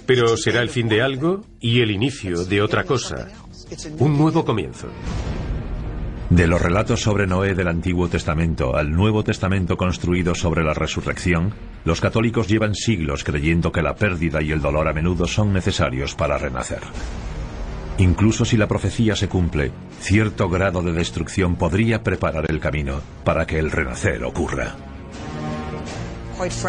Pero será el fin de algo y el inicio de otra cosa. Un nuevo comienzo. De los relatos sobre Noé del Antiguo Testamento al Nuevo Testamento construido sobre la resurrección, los católicos llevan siglos creyendo que la pérdida y el dolor a menudo son necesarios para renacer. Incluso si la profecía se cumple, cierto grado de destrucción podría preparar el camino para que el renacer ocurra.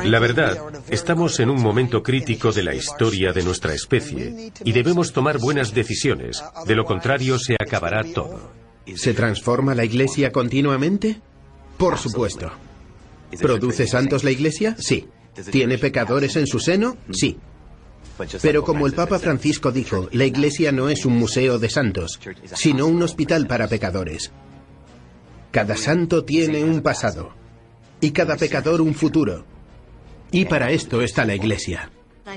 La verdad, estamos en un momento crítico de la historia de nuestra especie y debemos tomar buenas decisiones, de lo contrario se acabará todo. ¿Se transforma la Iglesia continuamente? Por supuesto. ¿Produce santos la Iglesia? Sí. ¿Tiene pecadores en su seno? Sí. Pero como el Papa Francisco dijo, la Iglesia no es un museo de santos, sino un hospital para pecadores. Cada santo tiene un pasado y cada pecador un futuro. Y para esto está la Iglesia.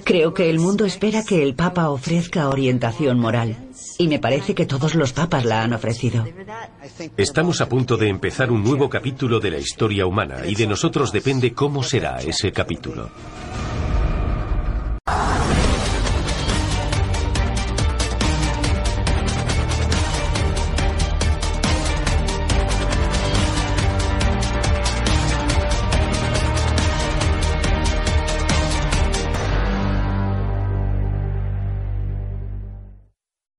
Creo que el mundo espera que el Papa ofrezca orientación moral. Y me parece que todos los papas la han ofrecido. Estamos a punto de empezar un nuevo capítulo de la historia humana y de nosotros depende cómo será ese capítulo.